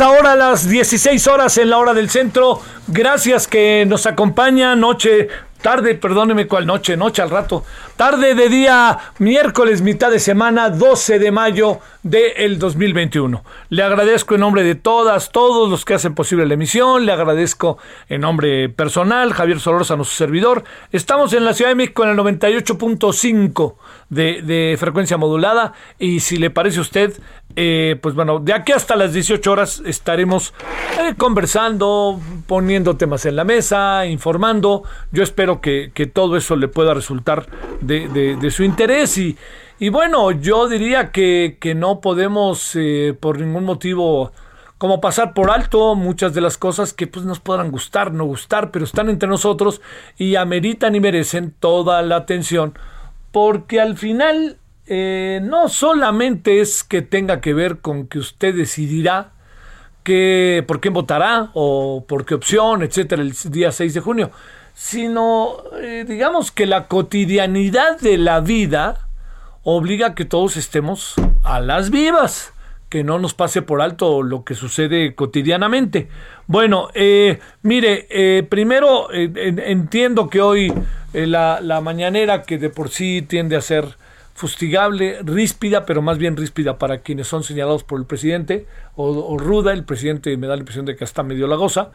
Ahora a las 16 horas en la hora del centro. Gracias que nos acompaña noche, tarde, perdóneme cuál noche, noche al rato. Tarde de día, miércoles, mitad de semana, 12 de mayo del 2021. Le agradezco en nombre de todas, todos los que hacen posible la emisión. Le agradezco en nombre personal, Javier Solórzano, su servidor. Estamos en la Ciudad de México en el 98.5 de, de frecuencia modulada. Y si le parece a usted, eh, pues bueno, de aquí hasta las 18 horas estaremos eh, conversando, poniendo temas en la mesa, informando. Yo espero que, que todo eso le pueda resultar de, de- de su interés y, y bueno, yo diría que, que no podemos eh, por ningún motivo como pasar por alto muchas de las cosas que pues nos podrán gustar, no gustar, pero están entre nosotros y ameritan y merecen toda la atención porque al final eh, no solamente es que tenga que ver con que usted decidirá que, por quién votará o por qué opción, etcétera, el día 6 de junio, sino eh, digamos que la cotidianidad de la vida obliga a que todos estemos a las vivas, que no nos pase por alto lo que sucede cotidianamente. Bueno, eh, mire, eh, primero eh, en- entiendo que hoy eh, la, la mañanera, que de por sí tiende a ser fustigable, ríspida, pero más bien ríspida para quienes son señalados por el presidente, o, o ruda, el presidente me da la impresión de que hasta medio la goza,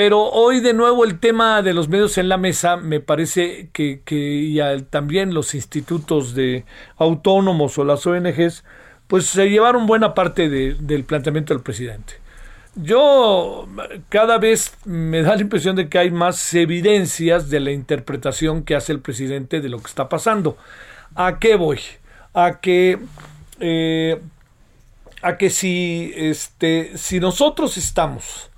pero hoy de nuevo el tema de los medios en la mesa me parece que, y también los institutos de autónomos o las ONGs pues se llevaron buena parte de- del planteamiento del presidente. Yo cada vez me da la impresión de que hay más evidencias de la interpretación que hace el presidente de lo que está pasando. ¿A qué voy? A que eh, a que si este si nosotros estamos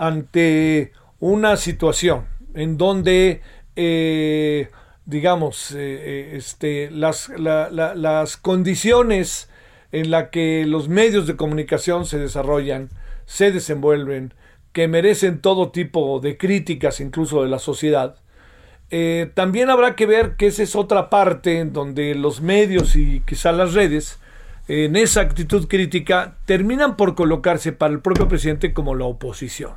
ante una situación en donde eh, digamos eh, eh, este las la- la- las condiciones en la que los medios de comunicación se desarrollan se desenvuelven que merecen todo tipo de críticas incluso de la sociedad también habrá que ver que esa es otra parte en donde los medios y quizá las redes, en esa actitud crítica, terminan por colocarse para el propio presidente como la oposición.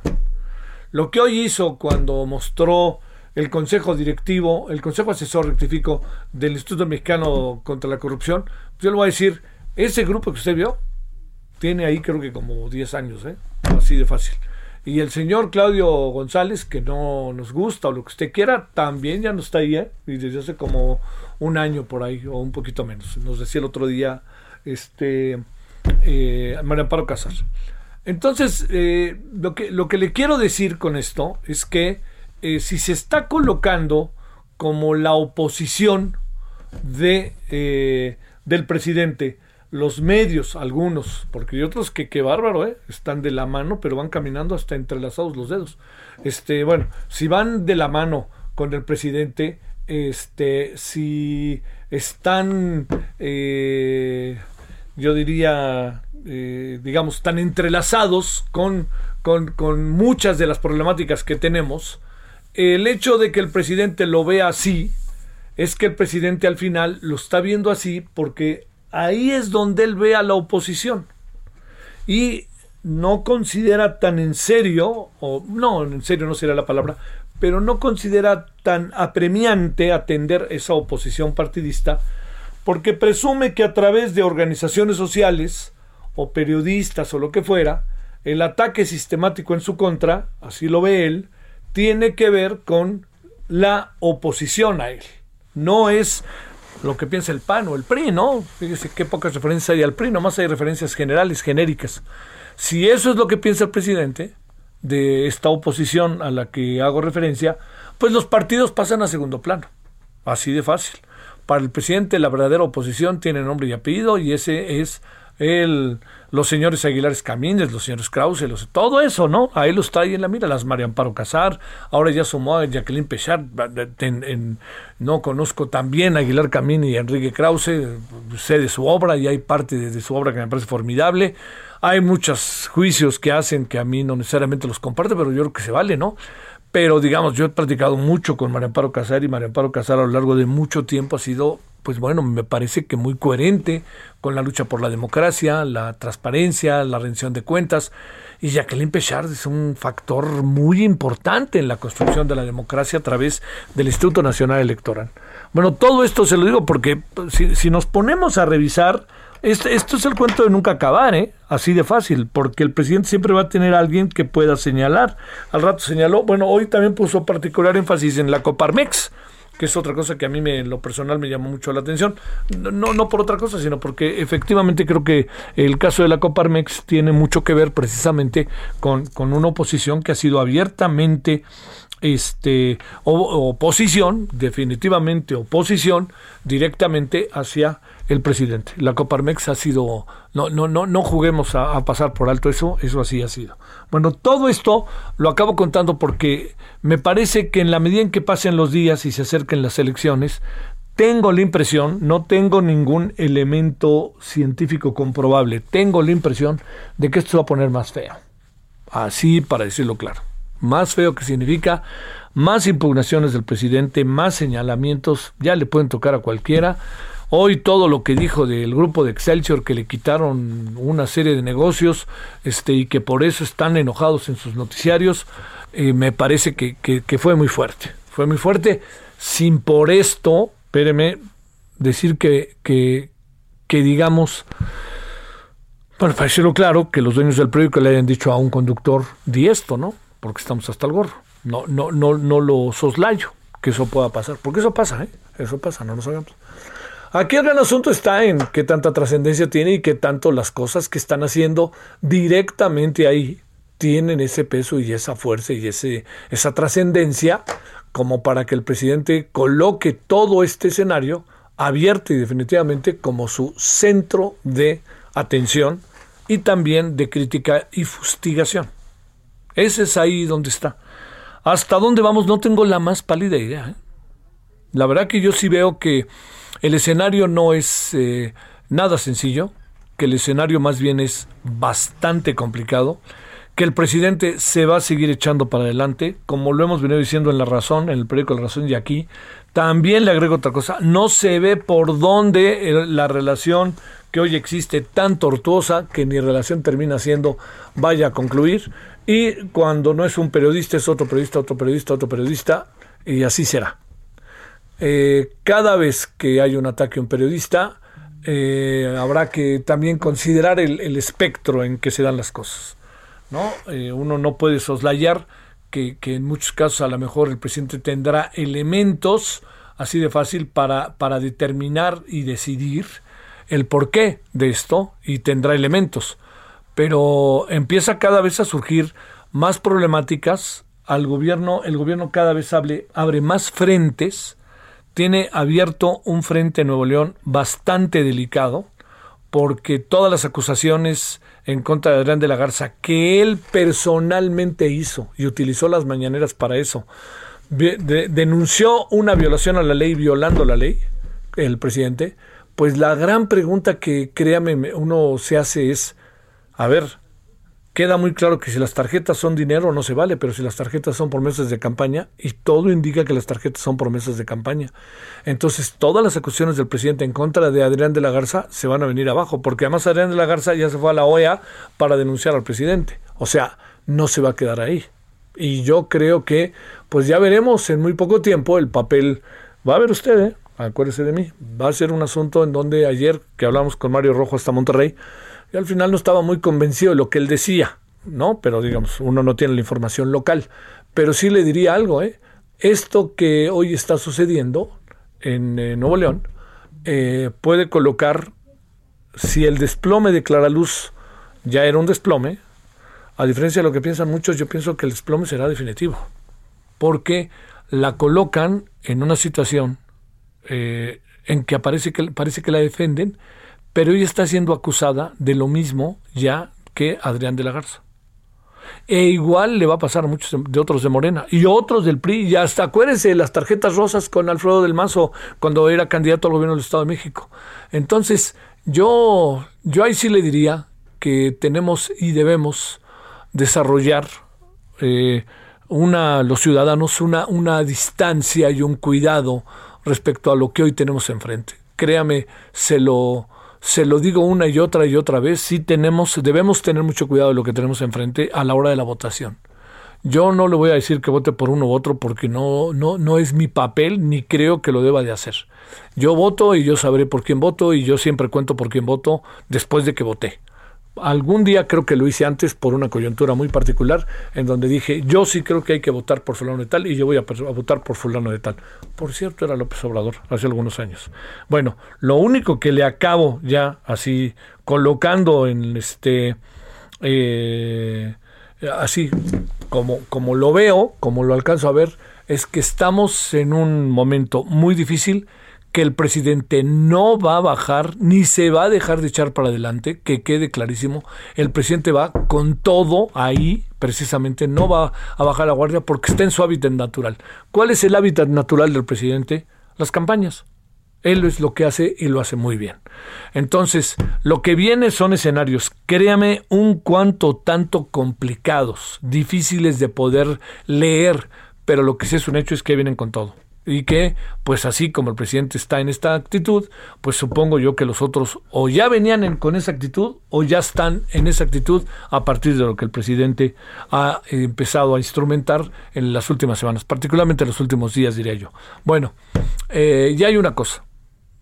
Lo que hoy hizo cuando mostró el Consejo Directivo, el Consejo Asesor Rectifico del Instituto Mexicano contra la Corrupción, yo le voy a decir, ese grupo que usted vio, tiene ahí creo que como 10 años, ¿eh? así de fácil. Y el señor Claudio González, que no nos gusta o lo que usted quiera, también ya no está ahí, ¿eh? y desde hace como un año por ahí, o un poquito menos. Nos decía el otro día este eh, María Amparo Casar. Entonces, eh, lo, que, lo que le quiero decir con esto es que eh, si se está colocando como la oposición de, del presidente, los medios, algunos, porque hay otros que qué bárbaro, ¿eh? están de la mano, pero van caminando hasta entrelazados los dedos. Este, bueno, si van de la mano con el presidente, este, si están, yo diría, eh, digamos, tan entrelazados con, con, con muchas de las problemáticas que tenemos, el hecho de que el presidente lo vea así, es que el presidente al final lo está viendo así porque ahí es donde él ve a la oposición. Y no considera tan en serio, o no, en serio no sería la palabra, pero no considera tan apremiante atender esa oposición partidista, porque presume que a través de organizaciones sociales o periodistas o lo que fuera, el ataque sistemático en su contra, así lo ve él, tiene que ver con la oposición a él. No es lo que piensa el PAN o el PRI, ¿no? Fíjese qué pocas referencias hay al PRI, nomás hay referencias generales, genéricas. Si eso es lo que piensa el presidente de esta oposición a la que hago referencia, pues los partidos pasan a segundo plano. Así de fácil. Para el presidente la verdadera oposición tiene nombre y apellido y ese es el, los señores Aguilares Camines, los señores Krause, los, todo eso, ¿no? Ahí los trae en la mira, las María Amparo Casar, ahora ya sumó a Jacqueline Pechard, no conozco también a Aguilar Camín y Enrique Krause, sé de su obra y hay parte de, su obra que me parece formidable. Hay muchos juicios que hacen que a mí no necesariamente los comparte, pero yo creo que se vale, ¿no? Pero digamos, yo he practicado mucho con María Amparo Casar y María Amparo Casar a lo largo de mucho tiempo ha sido pues bueno, me parece que muy coherente con la lucha por la democracia, la transparencia, la rendición de cuentas. Y Jacqueline Pechard es un factor muy importante en la construcción de la democracia a través del Instituto Nacional Electoral. Bueno, todo esto se lo digo porque pues, si, nos ponemos a revisar, este, esto es el cuento de nunca acabar, ¿eh? así de fácil, porque el presidente siempre va a tener a alguien que pueda señalar. Al rato señaló, bueno, hoy también puso particular énfasis en la Coparmex que es otra cosa que a mí me, en lo personal me llamó mucho la atención. No, no por otra cosa, sino porque efectivamente creo que el caso de la Coparmex tiene mucho que ver precisamente con, con una oposición que ha sido abiertamente este oposición, definitivamente oposición directamente hacia el presidente. La Coparmex ha sido, no, no, no, no juguemos a, a, pasar por alto eso, eso así ha sido. Bueno, todo esto lo acabo contando porque me parece que en la medida en que pasen los días y se acerquen las elecciones, tengo la impresión, no tengo ningún elemento científico comprobable, tengo la impresión de que esto se va a poner más feo. Así para decirlo claro. Más feo que significa más impugnaciones del presidente, más señalamientos, ya le pueden tocar a cualquiera. Hoy todo lo que dijo del grupo de Excelsior que le quitaron una serie de negocios este, y que por eso están enojados en sus noticiarios, eh, me parece que, que, fue muy fuerte. Fue muy fuerte, sin por esto, espéreme, decir que, que, digamos, bueno, para claro, que los dueños del periódico le hayan dicho a un conductor, di esto, ¿no? Porque estamos hasta el gorro. No, no, no, no lo soslayo que eso pueda pasar, porque eso pasa, ¿eh? Eso pasa, no lo sabemos. Aquí el gran asunto está en qué tanta trascendencia tiene y qué tanto las cosas que están haciendo directamente ahí tienen ese peso y esa fuerza y ese, esa trascendencia como para que el presidente coloque todo este escenario abierto y definitivamente como su centro de atención y también de crítica y fustigación. Ese es ahí donde está. ¿Hasta dónde vamos? No tengo la más pálida idea. ¿eh? La verdad que yo sí veo que el escenario no es eh, nada sencillo, que el escenario más bien es bastante complicado, que el presidente se va a seguir echando para adelante, como lo hemos venido diciendo en La Razón, en el periódico La Razón y aquí. También le agrego otra cosa, no se ve por dónde eh, la relación que hoy existe tan tortuosa que ni relación termina siendo vaya a concluir. Y cuando no es un periodista, es otro periodista, otro periodista, otro periodista, y así será. Eh, cada vez que hay un ataque a un periodista, eh, habrá que también considerar el, espectro en que se dan las cosas. ¿no? Uno no puede soslayar que, en muchos casos a lo mejor el presidente tendrá elementos así de fácil para, para determinar y decidir el porqué de esto y tendrá elementos. Pero empieza cada vez a surgir más problemáticas al gobierno, el gobierno cada vez abre, abre más frentes tiene abierto un frente en Nuevo León bastante delicado, porque todas las acusaciones en contra de Adrián de la Garza que él personalmente hizo y utilizó las mañaneras para eso, denunció una violación a la ley violando la ley, el presidente, pues la gran pregunta que créame uno se hace es, a ver, queda muy claro que si las tarjetas son dinero no se vale, pero si las tarjetas son promesas de campaña, y todo indica que las tarjetas son promesas de campaña, entonces todas las acusaciones del presidente en contra de Adrián de la Garza se van a venir abajo, porque además Adrián de la Garza ya se fue a la OEA para denunciar al presidente. O sea, no se va a quedar ahí. Y yo creo que, pues ya veremos en muy poco tiempo el papel. Va a ver usted, ¿eh? acuérdese de mí. Va a ser un asunto en donde ayer que hablamos con Mario Rojo hasta Monterrey, y al final no estaba muy convencido de lo que él decía, ¿no? Pero digamos, uno no tiene la información local. Pero sí le diría algo, ¿eh? Esto que hoy está sucediendo en eh, Nuevo León eh, puede colocar, si el desplome de Claraluz ya era un desplome, a diferencia de lo que piensan muchos, yo pienso que el desplome será definitivo, porque la colocan en una situación eh, en que, aparece que parece que la defienden pero ella está siendo acusada de lo mismo ya que Adrián de la Garza. E igual le va a pasar a muchos de otros de Morena y otros del PRI. Y hasta acuérdense de las tarjetas rosas con Alfredo del Mazo cuando era candidato al gobierno del Estado de México. Entonces, yo, yo ahí sí le diría que tenemos y debemos desarrollar eh, una, los ciudadanos una, una distancia y un cuidado respecto a lo que hoy tenemos enfrente. Créame, se lo, se lo digo una y otra y otra vez, sí tenemos, debemos tener mucho cuidado de lo que tenemos enfrente a la hora de la votación. Yo no le voy a decir que vote por uno u otro porque no, no, no es mi papel ni creo que lo deba de hacer. Yo voto y yo sabré por quién voto y yo siempre cuento por quién voto después de que voté algún día creo que lo hice antes por una coyuntura muy particular, en donde dije, yo sí creo que hay que votar por fulano de tal y yo voy a, votar por fulano de tal. Por cierto, era López Obrador, hace algunos años. Bueno, lo único que le acabo ya así colocando en este... Eh, así como, como lo veo, como lo alcanzo a ver, es que estamos en un momento muy difícil que el presidente no va a bajar ni se va a dejar de echar para adelante, que quede clarísimo, el presidente va con todo ahí, precisamente no va a bajar la guardia porque está en su hábitat natural. ¿Cuál es el hábitat natural del presidente? Las campañas. Él es lo que hace y lo hace muy bien. Entonces, lo que viene son escenarios, créame, un cuanto tanto complicados, difíciles de poder leer, pero lo que sí es un hecho es que vienen con todo y que, pues así como el presidente está en esta actitud, pues supongo yo que los otros o ya venían con esa actitud o ya están en esa actitud a partir de lo que el presidente ha empezado a instrumentar en las últimas semanas, particularmente en los últimos días, diría yo. Bueno, eh, ya hay una cosa.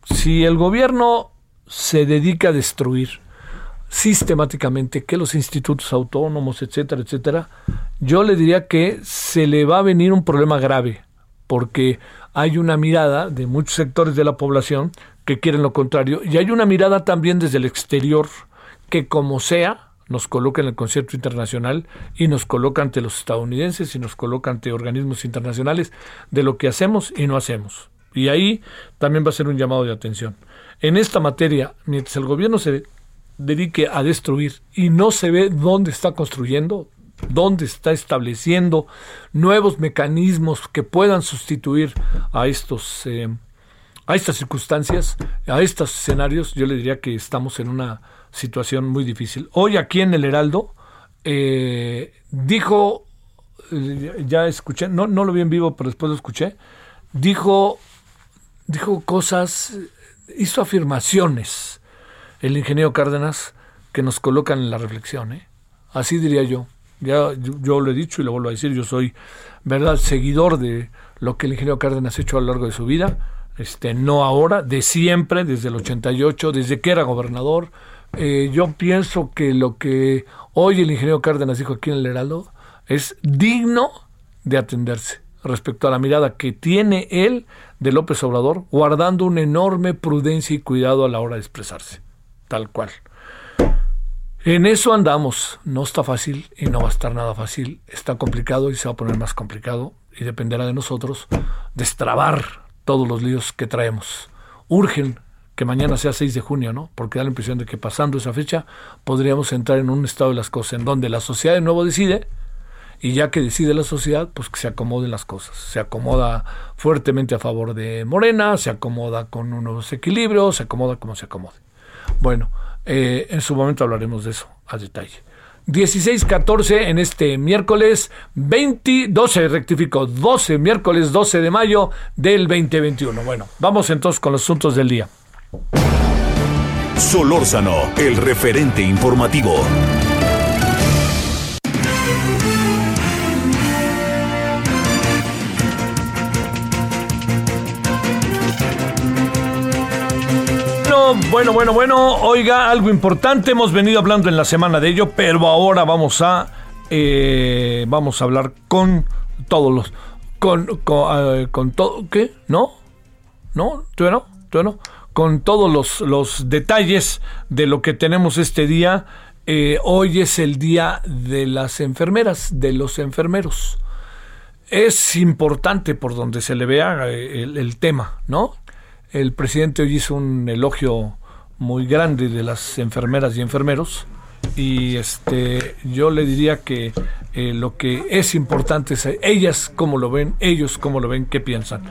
Si el gobierno se dedica a destruir sistemáticamente que los institutos autónomos, etcétera, etcétera, yo le diría que se le va a venir un problema grave porque hay una mirada de muchos sectores de la población que quieren lo contrario y hay una mirada también desde el exterior que como sea nos coloca en el concierto internacional y nos coloca ante los estadounidenses y nos coloca ante organismos internacionales de lo que hacemos y no hacemos. Y ahí también va a ser un llamado de atención. En esta materia, mientras el gobierno se dedique a destruir y no se ve dónde está construyendo, dónde está estableciendo nuevos mecanismos que puedan sustituir a estos eh, a estas circunstancias, a estos escenarios, yo le diría que estamos en una situación muy difícil. Hoy aquí en el Heraldo eh, dijo, eh, ya escuché, no, no lo vi en vivo, pero después lo escuché, dijo, dijo cosas, hizo afirmaciones el ingeniero Cárdenas que nos colocan en la reflexión, así diría yo. Ya yo, lo he dicho y lo vuelvo a decir, yo soy, ¿verdad?, seguidor de lo que el ingeniero Cárdenas ha hecho a lo largo de su vida, este, no ahora, de siempre, desde el 88, desde que era gobernador. Eh, yo pienso que lo que hoy el ingeniero Cárdenas dijo aquí en el Heraldo es digno de atenderse respecto a la mirada que tiene él de López Obrador, guardando una enorme prudencia y cuidado a la hora de expresarse, tal cual. En eso andamos. No está fácil y no va a estar nada fácil. Está complicado y se va a poner más complicado y dependerá de nosotros destrabar todos los líos que traemos. Urgen que mañana sea 6 de junio, ¿no? Porque da la impresión de que pasando esa fecha podríamos entrar en un estado de las cosas en donde la sociedad de nuevo decide y ya que decide la sociedad, pues que se acomoden las cosas. Se acomoda fuertemente a favor de Morena, se acomoda con unos equilibrios, se acomoda como se acomode. Bueno, eh, en su momento hablaremos de eso a detalle. 16-14 en este miércoles 20, 12, rectifico, 12, miércoles 12 de mayo del 2021. Bueno, vamos entonces con los asuntos del día. Solórzano, el referente informativo. Bueno, bueno, bueno, Oiga, algo importante. Hemos venido hablando en la semana de ello, pero ahora vamos a eh, vamos a hablar con todos los con con, con todo qué no no todavía no todavía no con todos los, los detalles de lo que tenemos este día. Eh, hoy es el día de las enfermeras, de los enfermeros. Es importante por donde se le vea eh, el tema, ¿no? El presidente hoy hizo un elogio muy grande de las enfermeras y enfermeros y este yo le diría que eh, lo que es importante es ellas cómo lo ven, ellos cómo lo ven, qué piensan.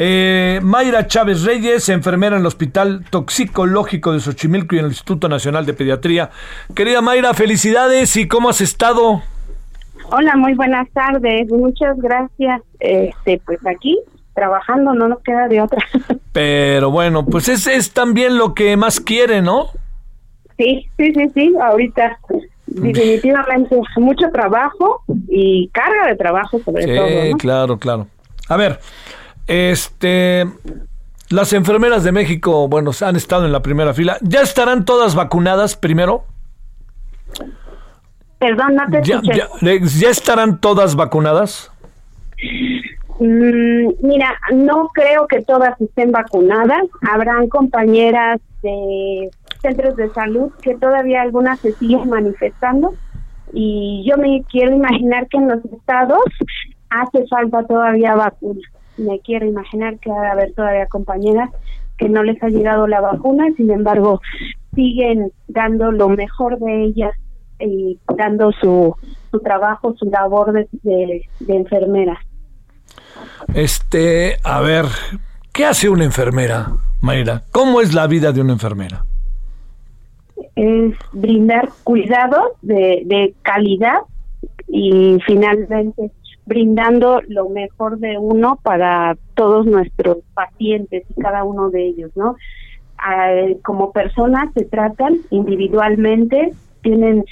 Eh, Mayra Chávez Reyes, enfermera en el Hospital Toxicológico de Xochimilco y en el Instituto Nacional de Pediatría. Querida Mayra, felicidades y cómo has estado. Hola, muy buenas tardes, muchas gracias. Este, pues aquí trabajando, no nos queda de otra. Pero bueno, pues es, es también lo que más quiere, ¿no? Sí, sí, sí, sí, ahorita definitivamente mucho trabajo y carga de trabajo sobre todo. Sí, claro, claro. A ver, este, las enfermeras de México, bueno, han estado en la primera fila. ¿Ya estarán todas vacunadas primero? Perdón, no te ya, ya, ¿Ya estarán todas vacunadas? Mm, mira, no creo que todas estén vacunadas. Habrán compañeras de centros de salud que todavía algunas se siguen manifestando y yo me quiero imaginar que en los estados hace falta todavía vacuna. Me quiero imaginar que va a haber todavía compañeras que no les ha llegado la vacuna, sin embargo siguen dando lo mejor de ellas y dando su, su trabajo, su labor de, de, de enfermera. Este, a ver, ¿qué hace una enfermera, Mayra? ¿Cómo es la vida de una enfermera? Es brindar cuidados de, de calidad y finalmente brindando lo mejor de uno para todos nuestros pacientes y cada uno de ellos, ¿no? como personas se tratan individualmente tienen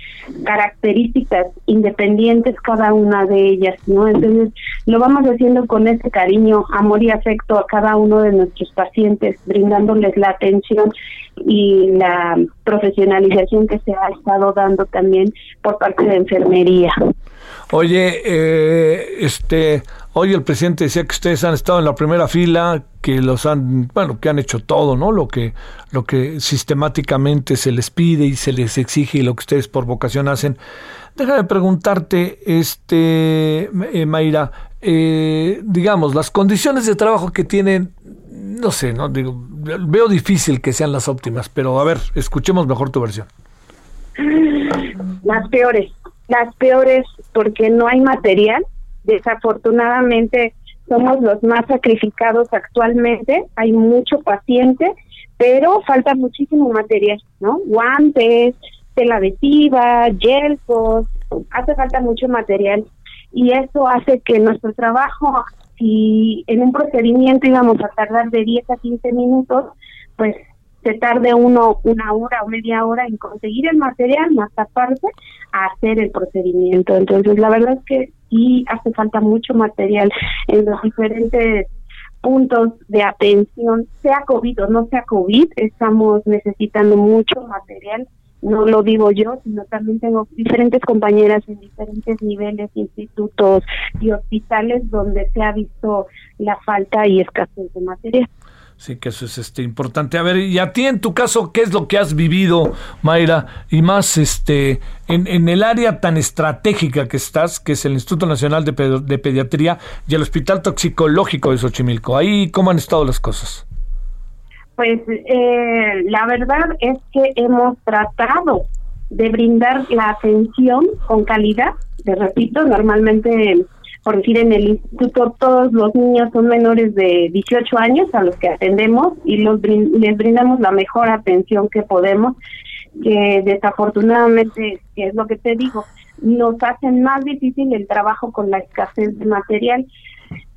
características independientes cada una de ellas, ¿no? Entonces, lo vamos haciendo con ese cariño, amor y afecto a cada uno de nuestros pacientes, brindándoles la atención y la profesionalización que se ha estado dando también por parte de enfermería. Oye, eh, este, hoy el presidente decía que ustedes han estado en la primera fila, que los han, bueno, que han hecho todo, ¿no? Lo que, lo que sistemáticamente se les pide y se les exige y lo que ustedes por vocación hacen. Déjame preguntarte, este, eh, Mayra, eh, digamos, las condiciones de trabajo que tienen, no sé, no digo, veo difícil que sean las óptimas, pero a ver, escuchemos mejor tu versión. Las peores las peores porque no hay material. Desafortunadamente somos los más sacrificados actualmente, hay mucho paciente, pero falta muchísimo material, ¿no? Guantes, tela adhesiva, yelcos, hace falta mucho material y eso hace que nuestro trabajo, si en un procedimiento íbamos a tardar de 10 a 15 minutos, pues se tarde uno una hora o media hora en conseguir el material, más aparte a hacer el procedimiento. Entonces, la verdad es que sí hace falta mucho material en los diferentes puntos de atención, sea COVID o no sea COVID, estamos necesitando mucho material. No lo digo yo, sino también tengo diferentes compañeras en diferentes niveles, institutos y hospitales donde se ha visto la falta y escasez de material. Sí, que eso es este importante. A ver, y a ti en tu caso, ¿qué es lo que has vivido, Mayra? Y más este en, en el área tan estratégica que estás, que es el Instituto Nacional de, de Pediatría y el Hospital Toxicológico de Xochimilco. Ahí, ¿cómo han estado las cosas? Pues eh, la verdad es que hemos tratado de brindar la atención con calidad. Te repito, normalmente por decir, en el instituto todos los niños son menores de 18 años a los que atendemos y los les brindamos la mejor atención que podemos. que desafortunadamente, que es lo que te digo, nos hacen más difícil el trabajo con la escasez de material.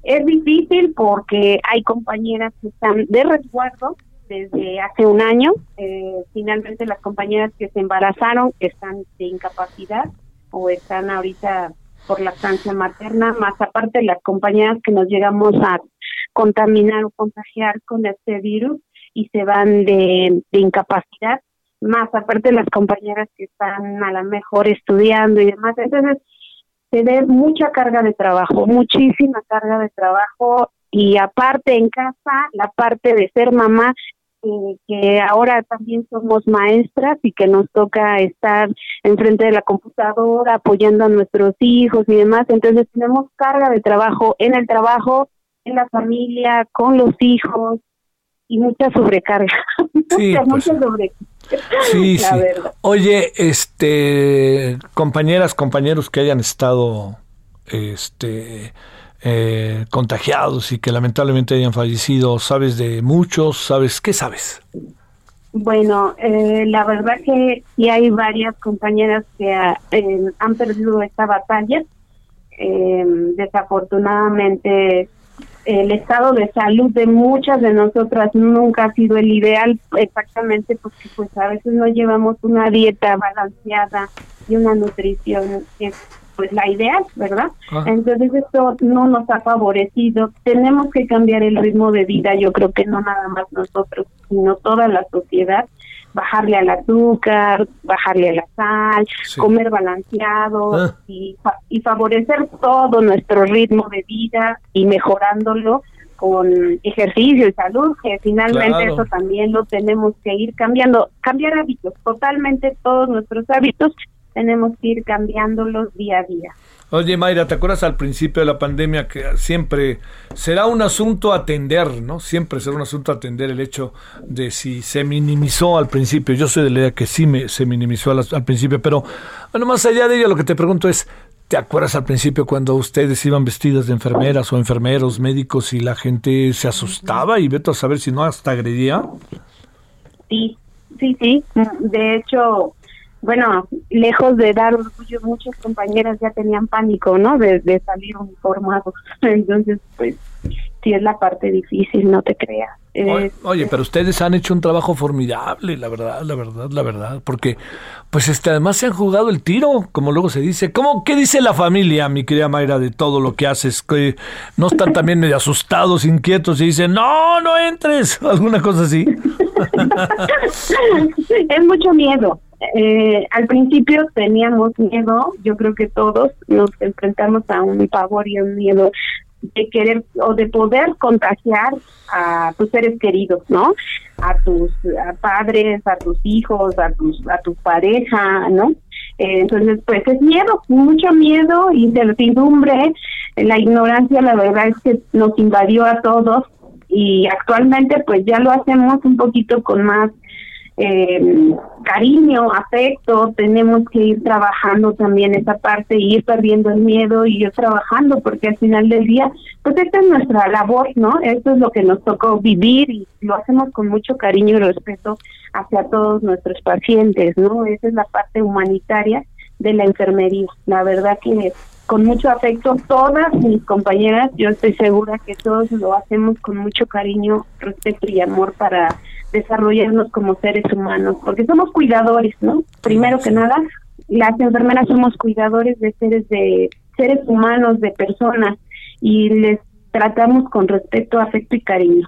Es difícil porque hay compañeras que están de resguardo desde hace un año. Eh, finalmente las compañeras que se embarazaron están de incapacidad o están ahorita por la estancia materna, más aparte las compañeras que nos llegamos a contaminar o contagiar con este virus y se van de, incapacidad, más aparte las compañeras que están a lo mejor estudiando y demás. Entonces, se ve mucha carga de trabajo, muchísima carga de trabajo y aparte en casa, la parte de ser mamá, eh, que ahora también somos maestras y que nos toca estar enfrente de la computadora apoyando a nuestros hijos y demás. Entonces tenemos carga de trabajo en el trabajo, en la familia, con los hijos y mucha sobrecarga. Sí, mucha, pues, sobrecarga. Sí, sí. Oye, este, compañeras, compañeros que hayan estado, este, eh, contagiados y que lamentablemente hayan fallecido, ¿sabes de muchos? ¿Sabes qué sabes? Bueno, eh, la verdad que sí hay varias compañeras que eh, han perdido esta batalla. desafortunadamente el estado de salud de muchas de nosotras nunca ha sido el ideal exactamente porque pues a veces no llevamos una dieta balanceada y una nutrición pues la ideal, ¿verdad? Ah. Entonces esto no nos ha favorecido. Tenemos que cambiar el ritmo de vida, yo creo que no nada más nosotros, sino toda la sociedad bajarle al azúcar, bajarle a la sal, comer balanceado ah. y, y favorecer todo nuestro ritmo de vida y mejorándolo con ejercicio y salud, que finalmente eso también lo tenemos que ir cambiando, cambiar hábitos, totalmente todos nuestros hábitos tenemos que ir cambiándolos día a día. Oye, Mayra, ¿te acuerdas al principio de la pandemia que siempre será un asunto atender, ¿no? Siempre será un asunto atender el hecho de si se minimizó al principio. Yo soy de la idea que sí me, se minimizó al, principio, pero bueno, más allá de ello, lo que te pregunto es, ¿te acuerdas al principio cuando ustedes iban vestidas de enfermeras o enfermeros, médicos y la gente se asustaba y vete a saber si no hasta agredía? Sí, sí, sí. De hecho, bueno, lejos de dar orgullo, muchas compañeras ya tenían pánico, ¿no? De, salir uniformados. Entonces, pues, sí es la parte difícil, no te creas. Oye, pero ustedes han hecho un trabajo formidable, la verdad, la verdad, la verdad, porque pues este además se han jugado el tiro, como luego se dice. ¿Cómo qué dice la familia, mi querida Mayra, de todo lo que haces? Que no están también medio asustados, inquietos y dicen, "No, no entres", alguna cosa así. es mucho miedo. Eh, al principio teníamos miedo, yo creo que todos nos enfrentamos a un pavor y un miedo de querer o de poder contagiar a tus seres queridos, ¿no? A tus padres, a tus hijos, a tus a tu pareja, ¿no? Eh, entonces, pues es miedo, mucho miedo, incertidumbre, la ignorancia, la verdad es que nos invadió a todos y actualmente pues ya lo hacemos un poquito con más eh, cariño, afecto, tenemos que ir trabajando también esa parte, ir perdiendo el miedo y ir trabajando, porque al final del día, pues esta es nuestra labor, ¿no? Esto es lo que nos tocó vivir y lo hacemos con mucho cariño y respeto hacia todos nuestros pacientes, ¿no? Esa es la parte humanitaria de la enfermería. La verdad que con mucho afecto, todas mis compañeras, yo estoy segura que todos lo hacemos con mucho cariño, respeto y amor para desarrollarnos como seres humanos, porque somos cuidadores, ¿no? Primero que nada, las enfermeras somos cuidadores de seres de seres humanos, de personas y les tratamos con respeto, afecto y cariño.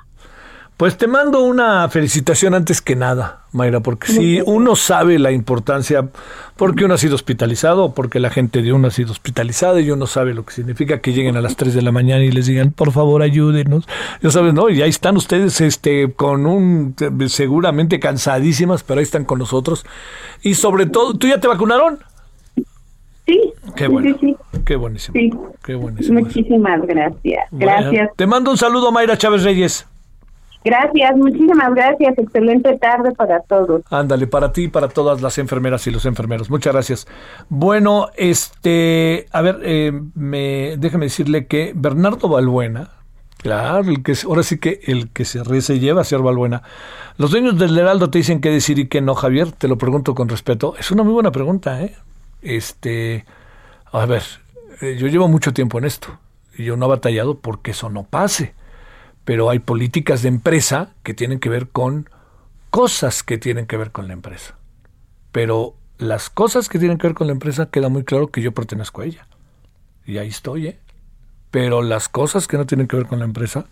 Pues te mando una felicitación antes que nada, Mayra, porque si uno sabe la importancia, porque uno ha sido hospitalizado, porque la gente de uno ha sido hospitalizada y uno sabe lo que significa que lleguen a las 3 de la mañana y les digan, por favor, ayúdenos. Ya sabes, ¿no? Y ahí están ustedes este, con un, seguramente cansadísimas, pero ahí están con nosotros. Y sobre todo, ¿tú ya te vacunaron? Sí. Qué bueno. Sí, Qué buenísimo. Sí. Qué buenísimo. Muchísimas gracias. Gracias. te mando un saludo, Mayra Chávez Reyes. Gracias, muchísimas gracias. Excelente tarde para todos. Ándale, para ti y para todas las enfermeras y los enfermeros. Muchas gracias. Bueno, este, a ver, eh, me, déjeme decirle que Bernardo Balbuena, Claro, el que, ahora sí que el que se ríe se lleva, señor Balbuena. Los dueños del Heraldo te dicen qué decir y qué no, Javier. Te lo pregunto con respeto. Es una muy buena pregunta, ¿eh? Este, a ver, eh, yo llevo mucho tiempo en esto y yo no he batallado porque eso no pase. Pero hay políticas de empresa que tienen que ver con cosas que tienen que ver con la empresa. Pero las cosas que tienen que ver con la empresa queda muy claro que yo pertenezco a ella. Y ahí estoy, ¿eh? Pero las cosas que no tienen que ver con la empresa,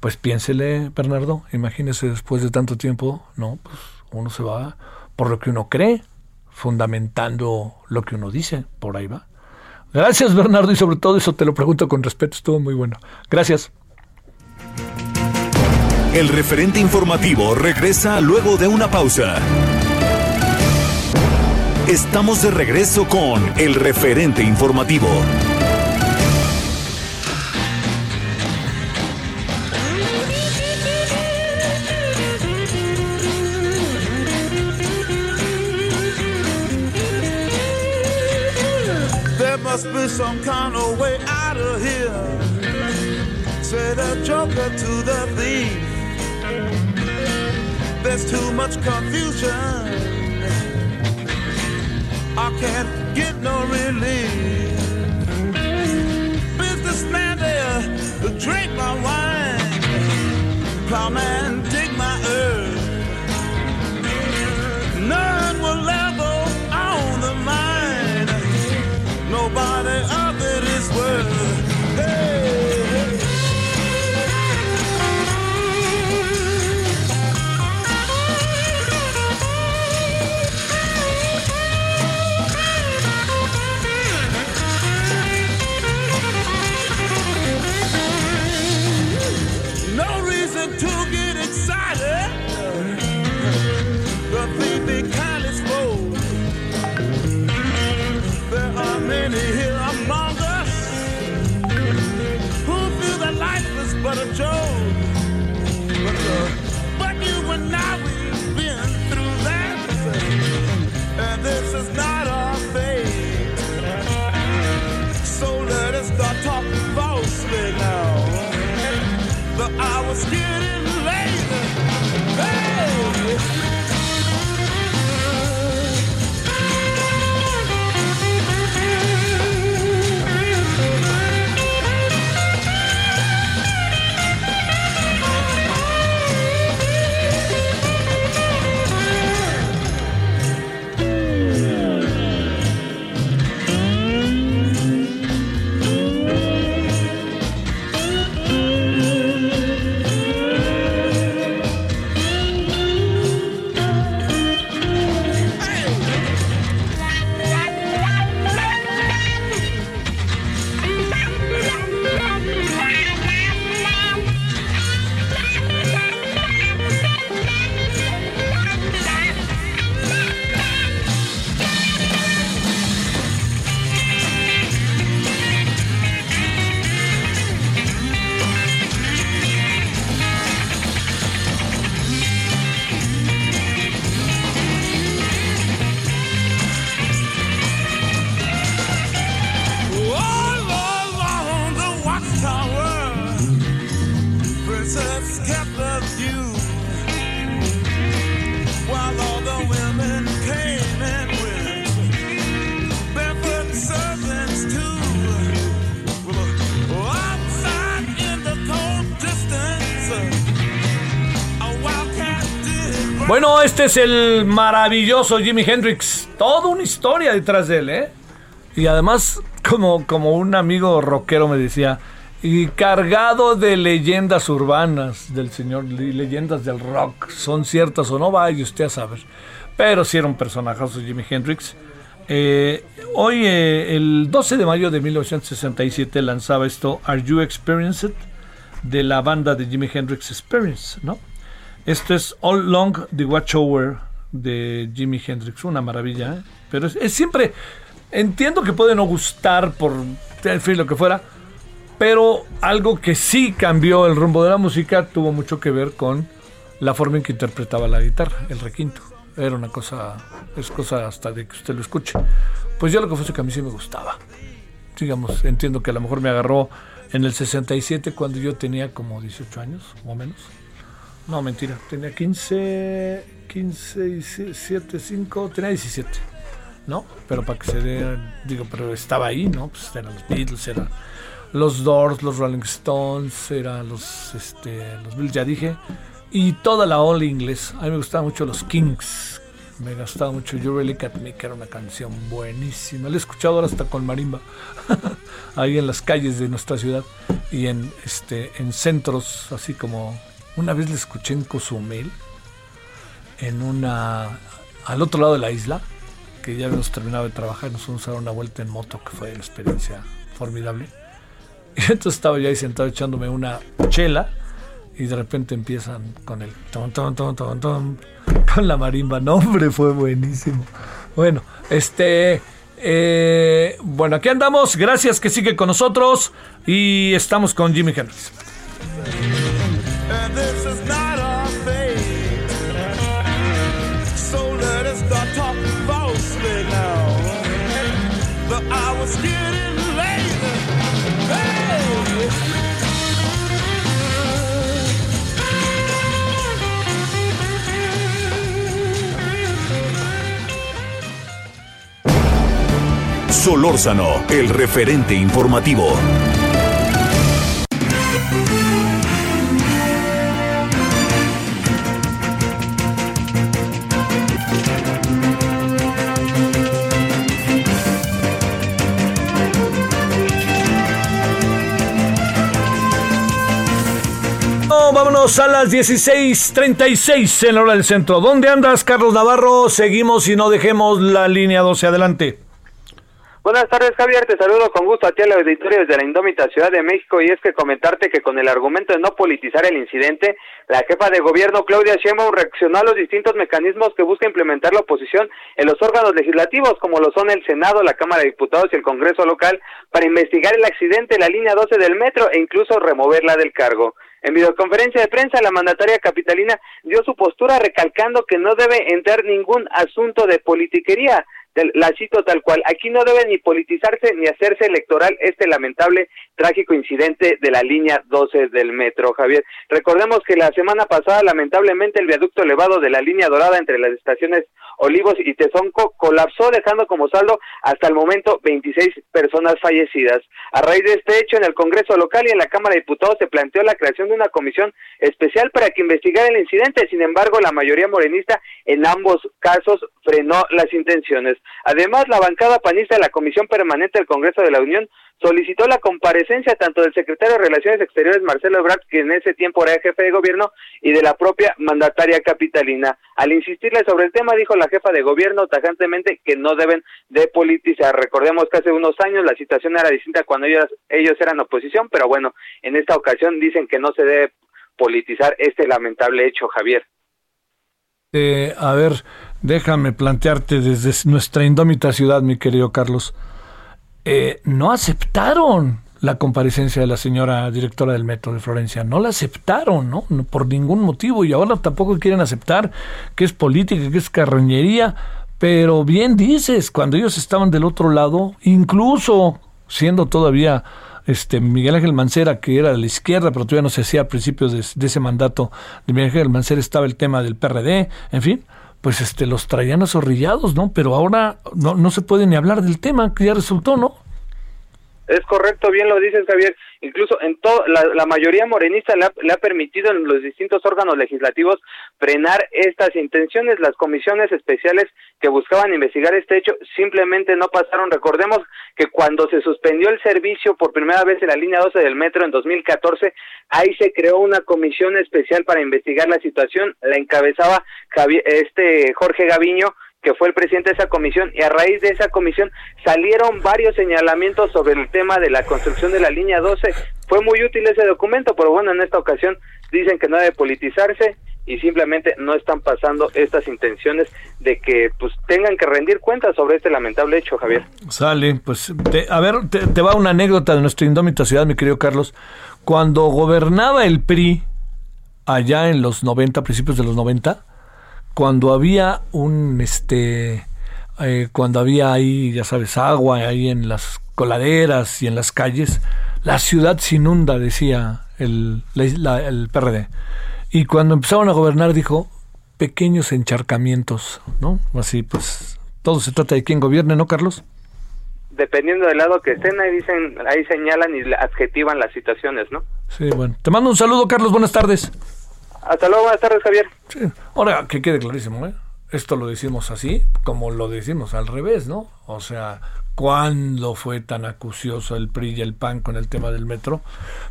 pues piénsele, Bernardo, imagínese después de tanto tiempo, no, pues uno se va por lo que uno cree, fundamentando lo que uno dice, por ahí va. Gracias, Bernardo, y sobre todo eso te lo pregunto con respeto, estuvo muy bueno. Gracias. El referente informativo regresa luego de una pausa. Estamos de regreso con el referente informativo. Be some kind of way out of here. There's too much confusion. I can't get no relief. Bueno, este es el maravilloso Jimi Hendrix. Toda una historia detrás de él, ¿eh? Y además, como, como un amigo rockero me decía, y cargado de leyendas urbanas del señor, leyendas del rock, son ciertas o no, vaya usted a saber. Pero sí era un personajazo Jimi Hendrix. Eh, hoy, eh, el 12 de mayo de 1967, lanzaba esto Are You Experienced? de la banda de Jimi Hendrix Experience, ¿no? Esto es All Long the Watchover de Jimi Hendrix, una maravilla, ¿eh? pero es, es siempre, entiendo que puede no gustar por en fin, lo que fuera, pero algo que sí cambió el rumbo de la música tuvo mucho que ver con la forma en que interpretaba la guitarra, el requinto. Era una cosa, es cosa hasta de que usted lo escuche. Pues yo lo que fue que a mí sí me gustaba. Digamos, entiendo que a lo mejor me agarró en el 67 cuando yo tenía como 18 años, o menos. No, mentira, tenía 15, 15, 7, 5, tenía 17. ¿No? Pero para que se dé, digo, pero estaba ahí, ¿no? Pues eran los Beatles, eran los Doors, los Rolling Stones, eran los, este, los Beatles, ya dije. Y toda la ola inglés. A mí me gustaban mucho los Kings. Me gustaba mucho You Really Got Me, que era una canción buenísima. La he escuchado ahora hasta con marimba. Ahí en las calles de nuestra ciudad. Y en, este, en centros, así como... Una vez la escuché en Cozumel. En una... Al otro lado de la isla. Que ya habíamos terminado de trabajar. Nos fuimos a dar una vuelta en moto, que fue una experiencia formidable. Y entonces estaba yo ahí sentado echándome una chela y de repente empiezan con el ton, ton, ton, ton, ton, con la marimba. No, hombre, fue buenísimo. Bueno, este. eh, bueno, aquí andamos. Gracias que sigue con nosotros. Y estamos con Jimmy Hendrix. So let us! Solórzano, el referente informativo. No, vámonos a las 16:36 en la hora del centro. ¿Dónde andas, Carlos Navarro? Seguimos y no dejemos la línea 12 adelante. Buenas tardes, Javier. Te saludo con gusto a ti al auditorio desde la indómita Ciudad de México y es que comentarte que con el argumento de no politizar el incidente, la jefa de gobierno Claudia Sheinbaum reaccionó a los distintos mecanismos que busca implementar la oposición en los órganos legislativos, como lo son el Senado, la Cámara de Diputados y el Congreso local, para investigar el accidente de la línea 12 del metro e incluso removerla del cargo. En videoconferencia de prensa, la mandataria capitalina dio su postura recalcando que no debe entrar ningún asunto de politiquería. La cito tal cual, aquí no debe ni politizarse ni hacerse electoral este lamentable, trágico incidente de la línea 12 del metro, Javier. Recordemos que la semana pasada, lamentablemente, el viaducto elevado de la línea dorada entre las estaciones Olivos y Tezonco colapsó, dejando como saldo hasta el momento 26 personas fallecidas. A raíz de este hecho, en el Congreso local y en la Cámara de Diputados se planteó la creación de una comisión especial para que investigara el incidente. Sin embargo, la mayoría morenista en ambos casos frenó las intenciones. Además, la bancada panista de la Comisión Permanente del Congreso de la Unión solicitó la comparecencia tanto del secretario de Relaciones Exteriores Marcelo Ebrard, que en ese tiempo era jefe de gobierno, y de la propia mandataria capitalina. Al insistirle sobre el tema, dijo la jefa de gobierno tajantemente que no deben de politizar. Recordemos que hace unos años la situación era distinta cuando ellos, ellos eran oposición, pero bueno, en esta ocasión dicen que no se debe politizar este lamentable hecho, Javier. Eh, a ver, déjame plantearte desde nuestra indómita ciudad, mi querido Carlos. Eh, no aceptaron la comparecencia de la señora directora del metro de Florencia. No la aceptaron, ¿no? Por ningún motivo. Y ahora tampoco quieren aceptar que es política, que es carroñería. Pero bien dices, cuando ellos estaban del otro lado, incluso siendo todavía este Miguel Ángel Mancera, que era de la izquierda, pero todavía no se hacía a principios de, de ese mandato de Miguel Ángel Mancera, estaba el tema del PRD, en fin, pues este los traían azorrillados, ¿no? Pero ahora no, no se puede ni hablar del tema, que ya resultó, ¿no? Es correcto, bien lo dices, Javier. Incluso en todo, la, mayoría morenista le ha, le ha permitido en los distintos órganos legislativos frenar estas intenciones. Las comisiones especiales que buscaban investigar este hecho simplemente no pasaron. Recordemos que cuando se suspendió el servicio por primera vez en la línea 12 del metro en 2014, ahí se creó una comisión especial para investigar la situación. La encabezaba Javier, este Jorge Gaviño que fue el presidente de esa comisión, y a raíz de esa comisión salieron varios señalamientos sobre el tema de la construcción de la línea 12. Fue muy útil ese documento, pero bueno, en esta ocasión dicen que no debe politizarse y simplemente no están pasando estas intenciones de que pues tengan que rendir cuentas sobre este lamentable hecho, Javier. Sale, pues, te- a ver, te, va una anécdota de nuestra indómita ciudad, mi querido Carlos. Cuando gobernaba el PRI, allá en los 90, principios de los 90, cuando había un, este, eh, cuando había ahí, ya sabes, agua ahí en las coladeras y en las calles, La ciudad se inunda, decía el, el PRD. Y cuando empezaron a gobernar dijo, pequeños encharcamientos, ¿no? Así pues, todo se trata de quién gobierne, ¿no, Carlos? Dependiendo del lado que estén, ahí dicen, ahí señalan y adjetivan las situaciones, ¿no? Sí, bueno. Te mando un saludo, Carlos, buenas tardes. Hasta luego, buenas tardes, Javier. Sí. Ahora, que quede clarísimo, ¿eh? Esto lo decimos así, como lo decimos al revés, ¿no? O sea, ¿cuándo fue tan acucioso el PRI y el PAN con el tema del metro?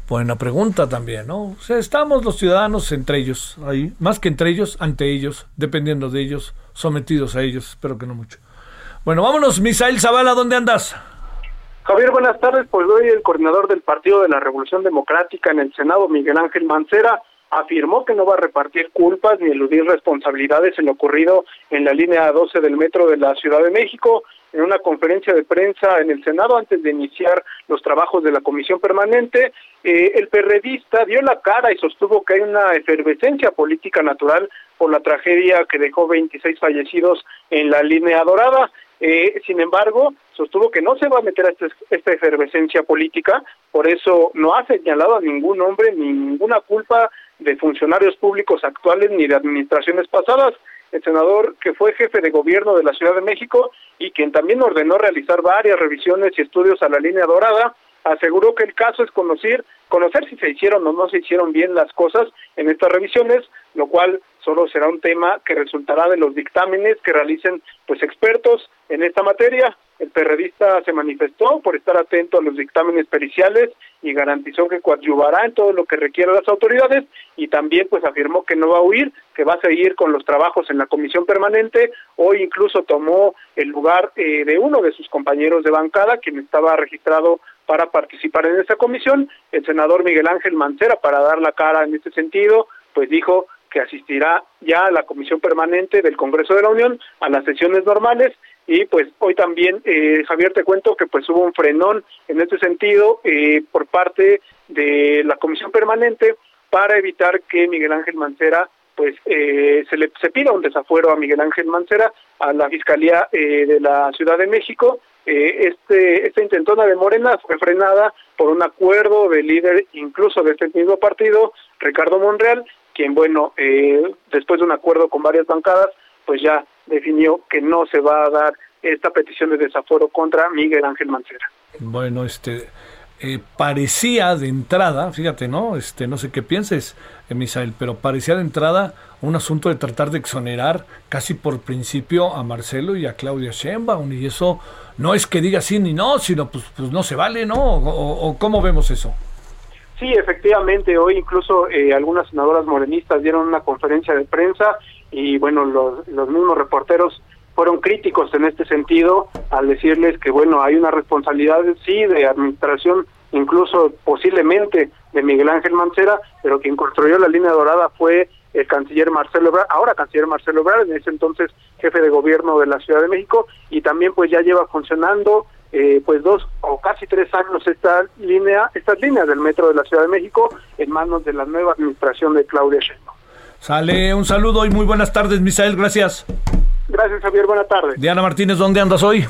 Buena pregunta también, ¿no? O sea, estamos los ciudadanos entre ellos, ahí, más que entre ellos, ante ellos, dependiendo de ellos, sometidos a ellos, espero que no mucho. Bueno, vámonos, Misael Zavala, ¿dónde andas? Javier, buenas tardes. Pues hoy el coordinador del Partido de la Revolución Democrática en el Senado, Miguel Ángel Mancera, afirmó que no va a repartir culpas ni eludir responsabilidades en lo ocurrido en la línea 12 del metro de la Ciudad de México. En una conferencia de prensa en el Senado antes de iniciar los trabajos de la comisión permanente, eh, el perredista dio la cara y sostuvo que hay una efervescencia política natural por la tragedia que dejó 26 fallecidos en la línea dorada. Eh, sin embargo, sostuvo que no se va a meter a este- esta efervescencia política, por eso no ha señalado a ningún hombre ni ninguna culpa de funcionarios públicos actuales ni de administraciones pasadas. El senador que fue jefe de gobierno de la Ciudad de México y quien también ordenó realizar varias revisiones y estudios a la línea dorada, aseguró que el caso es conocer, conocer si se hicieron o no se hicieron bien las cosas en estas revisiones, lo cual solo será un tema que resultará de los dictámenes que realicen pues expertos en esta materia. El perredista se manifestó por estar atento a los dictámenes periciales y garantizó que coadyuvará en todo lo que requiera las autoridades y también pues afirmó que no va a huir, que va a seguir con los trabajos en la comisión permanente. Hoy incluso tomó el lugar eh, de uno de sus compañeros de bancada, quien estaba registrado para participar en esa comisión, el senador Miguel Ángel Mancera, para dar la cara en este sentido, pues dijo que asistirá ya a la comisión permanente del Congreso de la Unión a las sesiones normales y pues hoy también eh, Javier te cuento que pues hubo un frenón en este sentido eh, por parte de la comisión permanente para evitar que Miguel Ángel Mancera pues eh, se le se pida un desafuero a Miguel Ángel Mancera a la fiscalía eh, de la Ciudad de México eh, este esta intentona de Morena fue frenada por un acuerdo del líder incluso de este mismo partido Ricardo Monreal quien bueno eh, después de un acuerdo con varias bancadas pues ya definió que no se va a dar esta petición de desafuero contra Miguel Ángel Mancera. Bueno, este eh, parecía de entrada, fíjate, ¿no? Este, no sé qué pienses, eh, Misael, pero parecía de entrada un asunto de tratar de exonerar casi por principio a Marcelo y a Claudia Sheinbaum y eso no es que diga sí ni no, sino pues, pues no se vale, ¿no? O, cómo vemos eso. Sí, efectivamente, hoy incluso eh, algunas senadoras morenistas dieron una conferencia de prensa y bueno, los mismos reporteros fueron críticos en este sentido al decirles que bueno, hay una responsabilidad sí de administración, incluso posiblemente de Miguel Ángel Mancera, pero quien construyó la línea dorada fue el canciller Marcelo Ebrard, ahora canciller Marcelo Ebrard, en ese entonces jefe de gobierno de la Ciudad de México, y también pues ya lleva funcionando eh, pues dos o casi tres años esta línea, estas líneas del metro de la Ciudad de México en manos de la nueva administración de Claudia Sheinbaum. Sale un saludo y muy buenas tardes, Misael, gracias. Gracias Javier, buena tarde. Diana Martínez, ¿dónde andas hoy?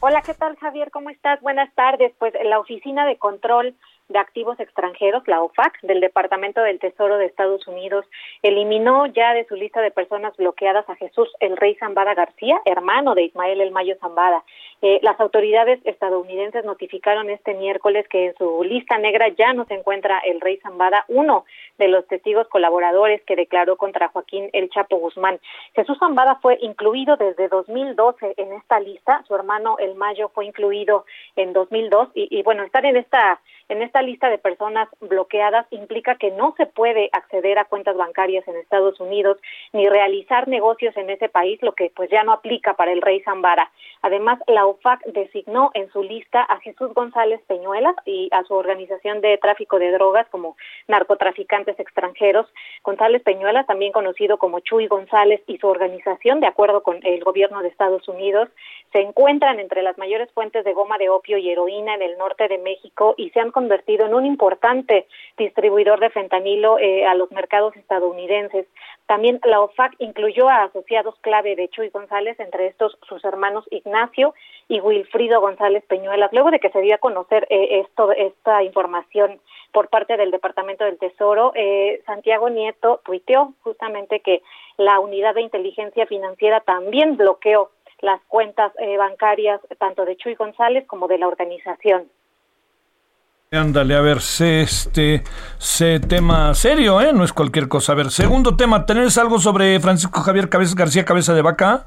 Hola, ¿qué tal Javier? ¿Cómo estás? Buenas tardes. Pues la Oficina de Control de Activos Extranjeros, la OFAC, del Departamento del Tesoro de Estados Unidos, eliminó ya de su lista de personas bloqueadas a Jesús el Rey Zambada García, hermano de Ismael El Mayo Zambada. Eh, las autoridades estadounidenses notificaron este miércoles que en su lista negra ya no se encuentra el Rey Zambada, uno de los testigos colaboradores que declaró contra Joaquín El Chapo Guzmán. Jesús Zambada fue incluido desde 2012 en esta lista, su hermano El Mayo fue incluido en 2002 y, y bueno, estar en esta en esta lista de personas bloqueadas implica que no se puede acceder a cuentas bancarias en Estados Unidos ni realizar negocios en ese país, lo que pues ya no aplica para el rey Zambara. Además, la OFAC designó en su lista a Jesús González Peñuelas y a su organización de tráfico de drogas como narcotraficantes extranjeros. González Peñuelas, también conocido como Chuy González y su organización, de acuerdo con el gobierno de Estados Unidos, se encuentran entre las mayores fuentes de goma de opio y heroína en el norte de México y se han convertido en un importante distribuidor de fentanilo a los mercados estadounidenses. También la OFAC incluyó a asociados clave de Chuy González, entre estos sus hermanos Ignacio y Wilfrido González Peñuelas. Luego de que se dio a conocer esto, esta información por parte del Departamento del Tesoro, Santiago Nieto tuiteó justamente que la unidad de inteligencia financiera también bloqueó las cuentas eh, bancarias tanto de Chuy González como de la organización. Ándale, a ver, este se tema serio, ¿eh? No es cualquier cosa. A ver, segundo tema, ¿tenés algo sobre Francisco Javier Cabeza, García Cabeza de Vaca?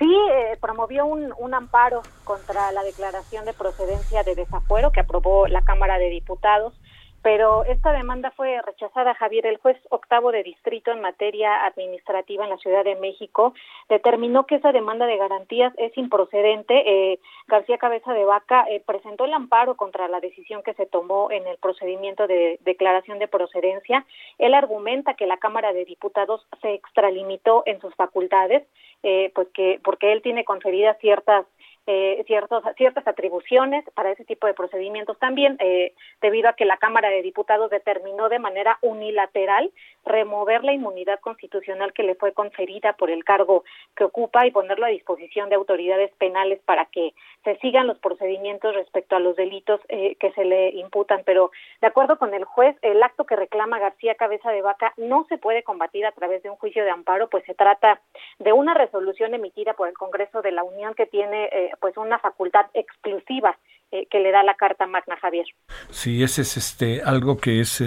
Sí, eh, promovió un, un amparo contra la declaración de procedencia de desafuero que aprobó la Cámara de Diputados pero esta demanda fue rechazada. Javier, el juez octavo de distrito en materia administrativa en la Ciudad de México determinó que esa demanda de garantías es improcedente. Eh, García Cabeza de Vaca eh, presentó el amparo contra la decisión que se tomó en el procedimiento de declaración de procedencia. Él argumenta que la Cámara de Diputados se extralimitó en sus facultades, eh, pues que porque él tiene conferidas ciertas eh, ciertos, ciertas atribuciones para ese tipo de procedimientos también, eh, debido a que la Cámara de Diputados determinó de manera unilateral remover la inmunidad constitucional que le fue conferida por el cargo que ocupa y ponerlo a disposición de autoridades penales para que se sigan los procedimientos respecto a los delitos eh, que se le imputan. Pero de acuerdo con el juez, el acto que reclama García Cabeza de Vaca no se puede combatir a través de un juicio de amparo, pues se trata de una resolución emitida por el Congreso de la Unión que tiene eh, pues una facultad exclusiva eh, que le da la Carta Magna Javier. Sí, ese es este algo que es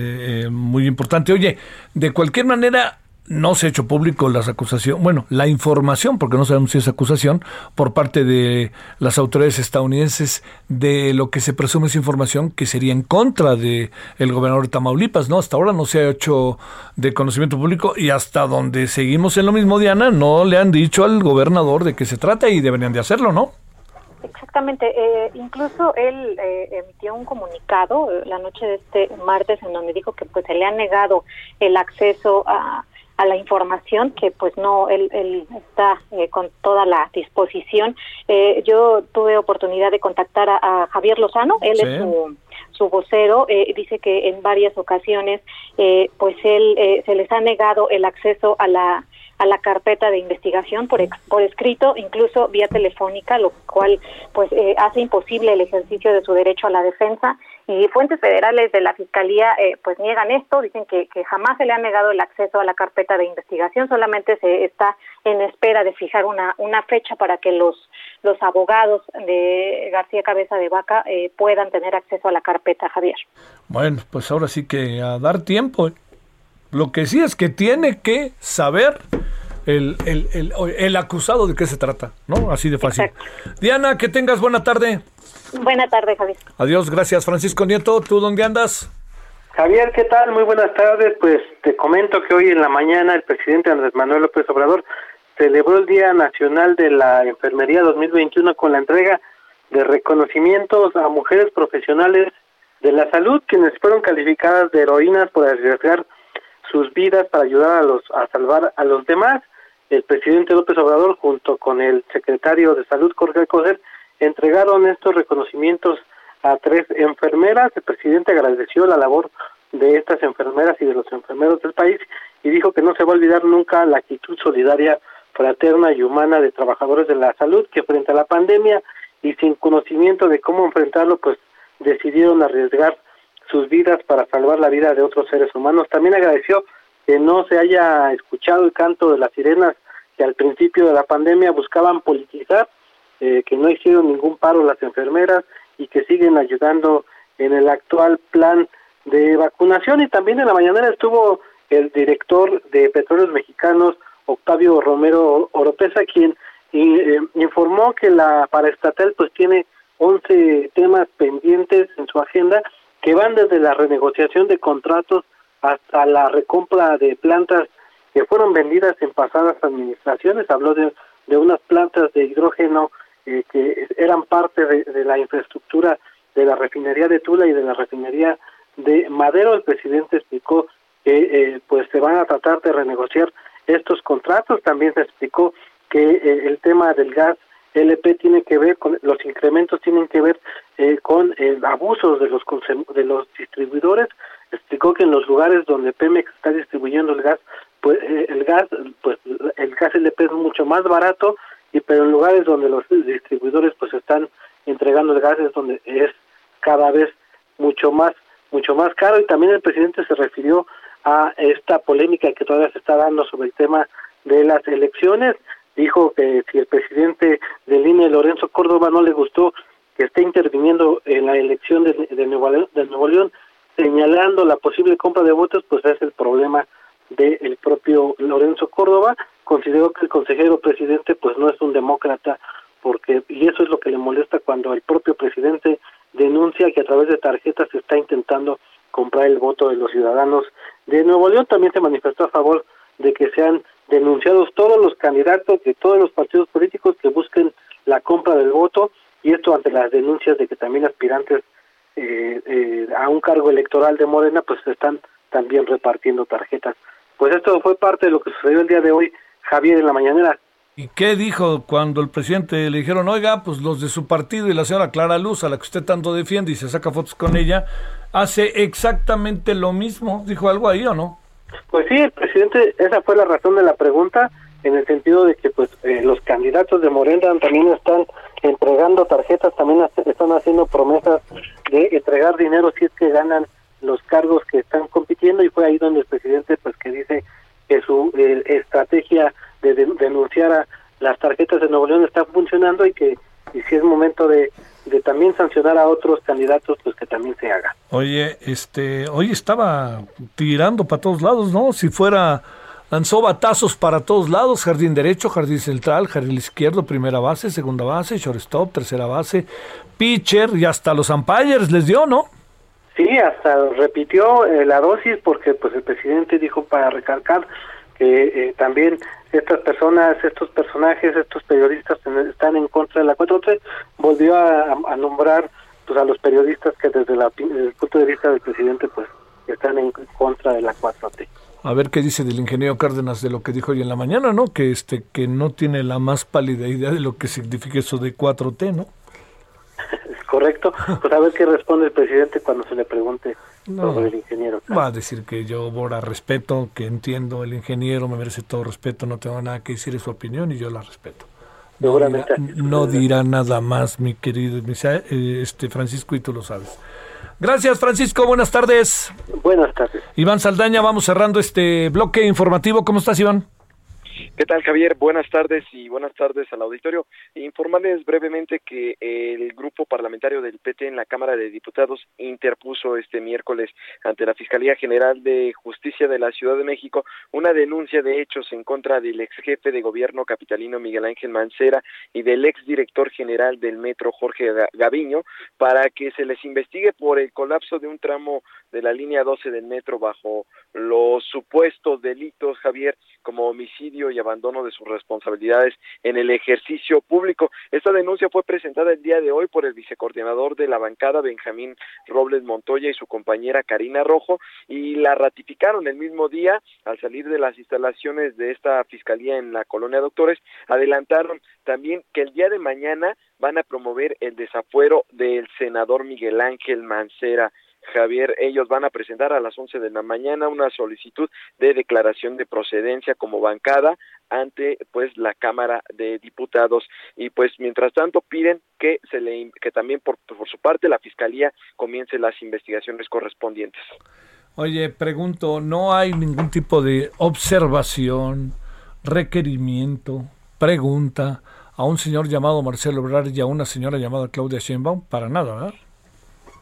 muy importante. Oye, de cualquier manera, no se ha hecho público las acusaciones, bueno, la información, porque no sabemos si es acusación, por parte de las autoridades estadounidenses de lo que se presume es información que sería en contra de el gobernador de Tamaulipas, ¿no? Hasta ahora no se ha hecho de conocimiento público y hasta donde seguimos en lo mismo, Diana, no le han dicho al gobernador de qué se trata y deberían de hacerlo, ¿no? Exactamente, eh, incluso él eh, emitió un comunicado eh, la noche de este martes en donde dijo que pues se le ha negado el acceso a a la información que pues no él, él está eh, con toda la disposición. Eh, yo tuve oportunidad de contactar a, Javier Lozano él es su, su vocero eh, dice que en varias ocasiones pues él se les ha negado el acceso a la a la carpeta de investigación por, por escrito, incluso vía telefónica, lo cual pues hace imposible el ejercicio de su derecho a la defensa y fuentes federales de la Fiscalía eh, pues niegan esto, dicen que, que jamás se le ha negado el acceso a la carpeta de investigación, solamente se está en espera de fijar una, una fecha para que los, los abogados de García Cabeza de Vaca eh, puedan tener acceso a la carpeta, Javier. Bueno, pues ahora sí que a dar tiempo. Lo que sí es que tiene que saber el, el, el, el acusado de qué se trata, ¿no? Así de fácil. Diana, que tengas buena tarde. Buena tarde, Javier. Adiós, gracias. Francisco Nieto, ¿tú dónde andas? Javier, ¿qué tal? Muy buenas tardes. Pues te comento que hoy en la mañana el presidente Andrés Manuel López Obrador celebró el Día Nacional de la Enfermería 2021 con la entrega de reconocimientos a mujeres profesionales de la salud quienes fueron calificadas de heroínas por arriesgar sus vidas para ayudar a los a salvar a los demás. El presidente López Obrador junto con el secretario de Salud Jorge Coser entregaron estos reconocimientos a tres enfermeras. El presidente agradeció la labor de estas enfermeras y de los enfermeros del país y dijo que no se va a olvidar nunca la actitud solidaria, fraterna y humana de trabajadores de la salud que frente a la pandemia y sin conocimiento de cómo enfrentarlo, pues decidieron arriesgar sus vidas para salvar la vida de otros seres humanos. También agradeció que no se haya escuchado el canto de las sirenas que al principio de la pandemia buscaban politizar eh, que no hicieron ningún paro las enfermeras y que siguen ayudando en el actual plan de vacunación y también en la mañana estuvo el director de Petróleos Mexicanos Octavio Romero Oropesa quien eh, informó que la paraestatal pues tiene 11 temas pendientes en su agenda que van desde la renegociación de contratos hasta la recompra de plantas que fueron vendidas en pasadas administraciones habló de, de unas plantas de hidrógeno eh, que eran parte de, la infraestructura de la refinería de Tula y de la refinería de Madero. El presidente explicó que eh, pues se van a tratar de renegociar estos contratos. También se explicó que eh, el tema del gas LP tiene que ver con los incrementos tienen que ver eh, con eh, abusos de los de los distribuidores explicó que en los lugares donde Pemex está distribuyendo el gas pues eh, el gas pues el gas LP es mucho más barato y pero en lugares donde los distribuidores pues están entregando el gas es donde es cada vez mucho más mucho más caro. Y también el presidente se refirió a esta polémica que todavía se está dando sobre el tema de las elecciones. Dijo que si el presidente del INE Lorenzo Córdoba no le gustó que esté interviniendo en la elección de, de, Nuevo, de Nuevo León señalando la posible compra de votos pues es el problema del propio Lorenzo Córdoba. Consideró que el consejero presidente pues no es un demócrata porque y eso es lo que le molesta cuando el propio presidente denuncia que a través de tarjetas se está intentando comprar el voto de los ciudadanos de Nuevo León. También se manifestó a favor de que sean denunciados todos los candidatos de todos los partidos políticos que busquen la compra del voto y esto ante las denuncias de que también aspirantes eh, eh, a un cargo electoral de Morena pues están también repartiendo tarjetas. Pues esto fue parte de lo que sucedió el día de hoy, Javier, en la mañanera. ¿Y qué dijo cuando el presidente le dijeron, oiga, pues los de su partido y la señora Clara Luz, a la que usted tanto defiende y se saca fotos con ella, hace exactamente lo mismo? ¿Dijo algo ahí o no? Pues sí, el presidente, esa fue la razón de la pregunta, en el sentido de que pues eh, los candidatos de Morena también están entregando tarjetas, también están haciendo promesas de entregar dinero si es que ganan los cargos que están compitiendo y fue ahí donde el presidente pues que dice que su eh, estrategia de- denunciar a las tarjetas de Nuevo León está funcionando y que y si es momento de, de también sancionar a otros candidatos pues que también se haga. Oye, este, hoy estaba tirando para todos lados, ¿no? Si fuera, lanzó batazos para todos lados, jardín derecho, jardín central, jardín izquierdo, primera base, segunda base, shortstop, tercera base, pitcher y hasta los umpires les dio, ¿no? Sí, hasta repitió eh, la dosis porque pues el presidente dijo para recalcar que eh, también estas personas, estos personajes, estos periodistas están en contra de la 4T, volvió a, nombrar pues a los periodistas que desde, la, el punto de vista del presidente pues están en contra de la 4T. A ver qué dice del ingeniero Cárdenas de lo que dijo hoy en la mañana, ¿no? Que este que no tiene la más pálida idea de lo que significa eso de 4T, ¿no? ¿Es correcto? Pues a ver qué responde el presidente cuando se le pregunte No. sobre el ingeniero. Va a decir que yo Bora respeto, que entiendo el ingeniero, me merece todo respeto, no tengo nada que decir, es su opinión y yo la respeto. No Seguramente dirá, no dirá nada más, mi querido eh, este Francisco, y tú lo sabes. Gracias, Francisco. Buenas tardes. Buenas tardes. Iván Saldaña, vamos cerrando este bloque informativo. ¿Cómo estás, Iván? ¿Qué tal, Javier? Buenas tardes y buenas tardes al auditorio. Informarles brevemente que el grupo parlamentario del PT en la Cámara de Diputados interpuso este miércoles ante la Fiscalía General de Justicia de la Ciudad de México una denuncia de hechos en contra del ex jefe de gobierno capitalino Miguel Ángel Mancera y del ex director general del metro Jorge Ga- Gaviño para que se les investigue por el colapso de un tramo de la línea 12 del metro bajo los supuestos delitos, Javier, como homicidio y abandono de sus responsabilidades en el ejercicio público. Esta denuncia fue presentada el día de hoy por el vicecoordinador de la bancada, Benjamín Robles Montoya, y su compañera Karina Rojo, y la ratificaron el mismo día al salir de las instalaciones de esta fiscalía en la colonia Doctores. Adelantaron también que el día de mañana van a promover el desafuero del senador Miguel Ángel Mancera. Javier, ellos van a presentar a las 11 de la mañana una solicitud de declaración de procedencia como bancada ante pues la Cámara de Diputados y pues mientras tanto piden que se le que también por, por su parte la Fiscalía comience las investigaciones correspondientes. Oye, pregunto, ¿no hay ningún tipo de observación, requerimiento, pregunta a un señor llamado Marcelo Ebrard y a una señora llamada Claudia Sheinbaum? Para nada, ¿verdad?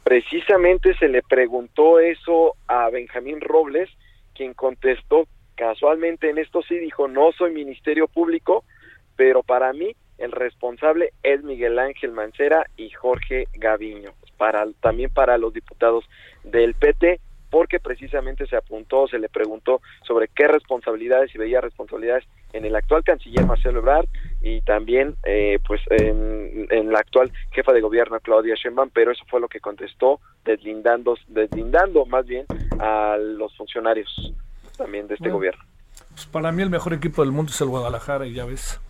Precisamente se le preguntó eso a Benjamín Robles, quien contestó casualmente en esto sí dijo, no soy Ministerio Público, pero para mí el responsable es Miguel Ángel Mancera y Jorge Gaviño, para también para los diputados del PT, porque precisamente se apuntó, se le preguntó sobre qué responsabilidades, si veía responsabilidades en el actual canciller Marcelo Ebrard y también eh, pues en, en, la actual jefa de gobierno Claudia Sheinbaum, pero eso fue lo que contestó deslindando, deslindando más bien a los funcionarios también de este bueno, gobierno. Pues para mí el mejor equipo del mundo es el Guadalajara y ya ves.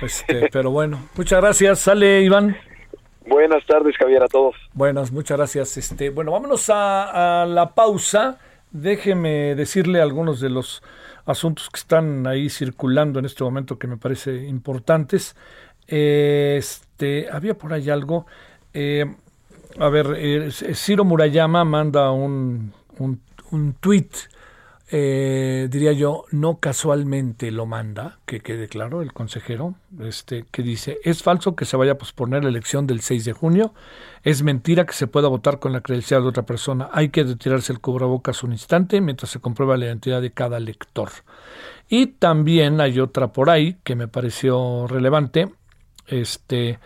Este, pero bueno, muchas gracias. Sale Iván. Buenas tardes, Javier, a todos. Buenas, muchas gracias. Este, bueno, vámonos a, a la pausa. Déjeme decirle algunos de los asuntos que están ahí circulando en este momento que me parece importantes. Este, había por ahí algo. Eh, a ver, eh, Ciro Murayama manda un, un, un tweet eh, diría yo, no casualmente lo manda, que quede claro el consejero, este, que dice, es falso que se vaya a posponer la elección del 6 de junio, es mentira que se pueda votar con la credencial de otra persona, hay que retirarse el cubrebocas un instante mientras se comprueba la identidad de cada lector. Y también hay otra por ahí que me pareció relevante, este,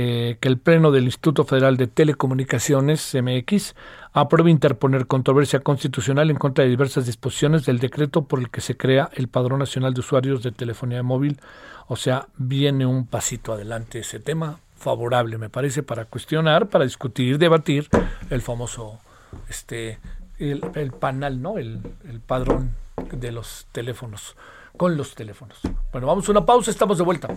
eh, que el Pleno del Instituto Federal de Telecomunicaciones, MX, aprueba interponer controversia constitucional en contra de diversas disposiciones del decreto por el que se crea el Padrón Nacional de Usuarios de Telefonía Móvil. O sea, viene un pasito adelante ese tema, favorable me parece, para cuestionar, para discutir, debatir el famoso, este, el, el ¿no? El, el padrón de los teléfonos, con los teléfonos. Bueno, vamos a una pausa, estamos de vuelta.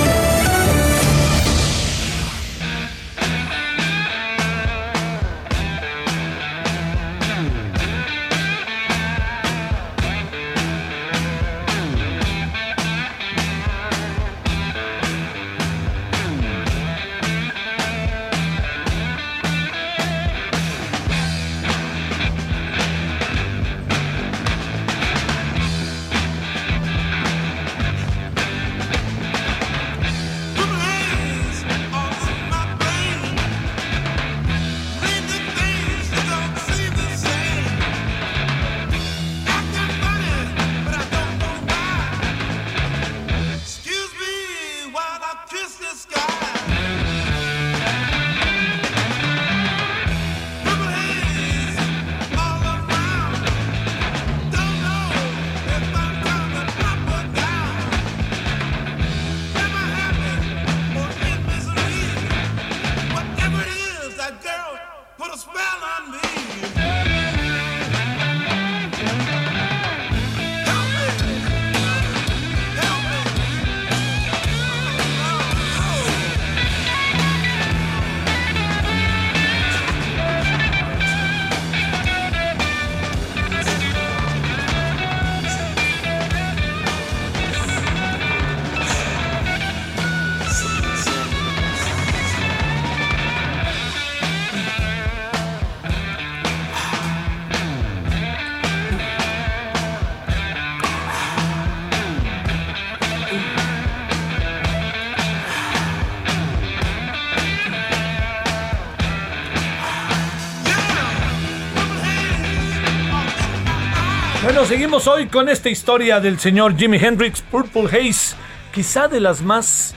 Seguimos hoy con esta historia del señor Jimi Hendrix, Purple Haze, quizá de las más,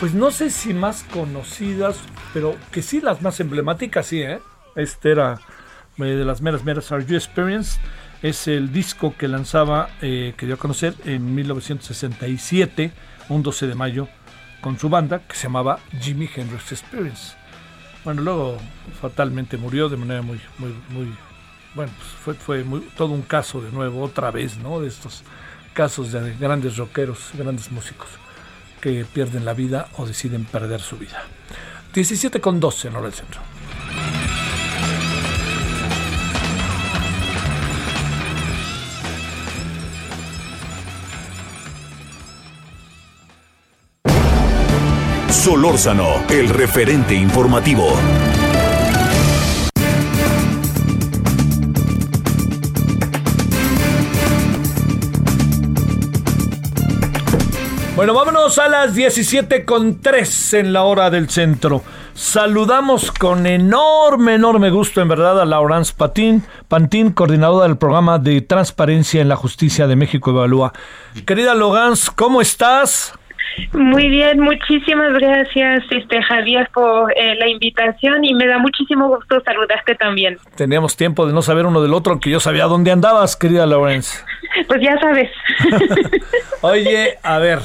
pues no sé si más conocidas, pero que sí las más emblemáticas, sí, ¿eh? Este era eh, de las meras meras Are You Experience, es el disco que lanzaba, eh, que dio a conocer en 1967, un 12 de mayo, con su banda que se llamaba Jimi Hendrix Experience. Bueno, luego fatalmente murió de manera muy, muy, muy, bueno, pues fue, fue todo un caso de nuevo, otra vez, ¿no? De estos casos de grandes rockeros, grandes músicos que pierden la vida o deciden perder su vida. 17 con 12 en hora del centro. Solórzano, el referente informativo. Bueno, vámonos a las 17 con 3 en la hora del centro. Saludamos con enorme, enorme gusto, en verdad, a Laurence Patín, Pantín, coordinadora del programa de Transparencia en la Justicia de México Evalúa. Querida Laurence, ¿cómo estás? Muy bien, muchísimas gracias, este Javier, por eh, la invitación y me da muchísimo gusto saludarte también. Teníamos tiempo de no saber uno del otro, aunque yo sabía dónde andabas, querida Laurence. Pues ya sabes. Oye, a ver,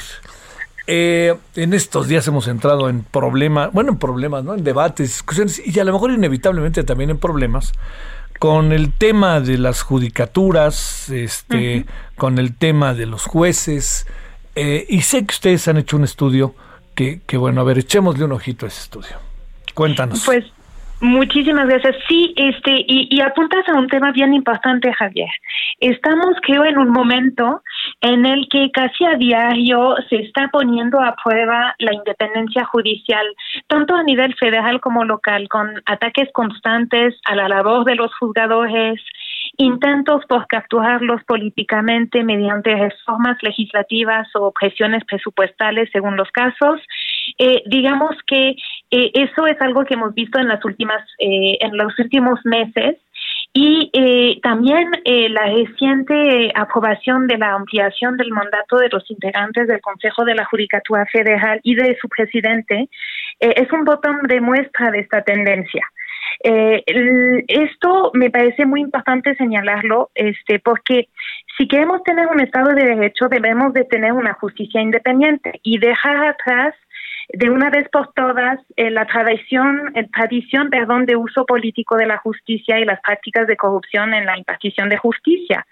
eh, en estos días hemos entrado en problemas, bueno, en problemas, ¿no? En debates, discusiones y a lo mejor inevitablemente también en problemas con el tema de las judicaturas, este, con el tema de los jueces. eh, y sé que ustedes han hecho un estudio que, que, bueno, a ver, echémosle un ojito a ese estudio. Cuéntanos. Pues muchísimas gracias. Sí, este, y, y apuntas a un tema bien importante, Javier. Estamos, creo, en un momento en el que casi a diario se está poniendo a prueba la independencia judicial, tanto a nivel federal como local, con ataques constantes a la labor de los juzgadores, intentos por capturarlos políticamente mediante reformas legislativas o presiones presupuestales según los casos. Eh, digamos que eh, eso es algo que hemos visto en las últimas, eh, en los últimos meses. Y eh, también eh, la reciente aprobación de la ampliación del mandato de los integrantes del Consejo de la Judicatura Federal y de su presidente eh, es un botón de muestra de esta tendencia. Eh, esto me parece muy importante señalarlo, este, porque si queremos tener un Estado de Derecho debemos de tener una justicia independiente y dejar atrás de una vez por todas eh, la tradición, tradición, perdón, de uso político de la justicia y las prácticas de corrupción en la impartición de justicia.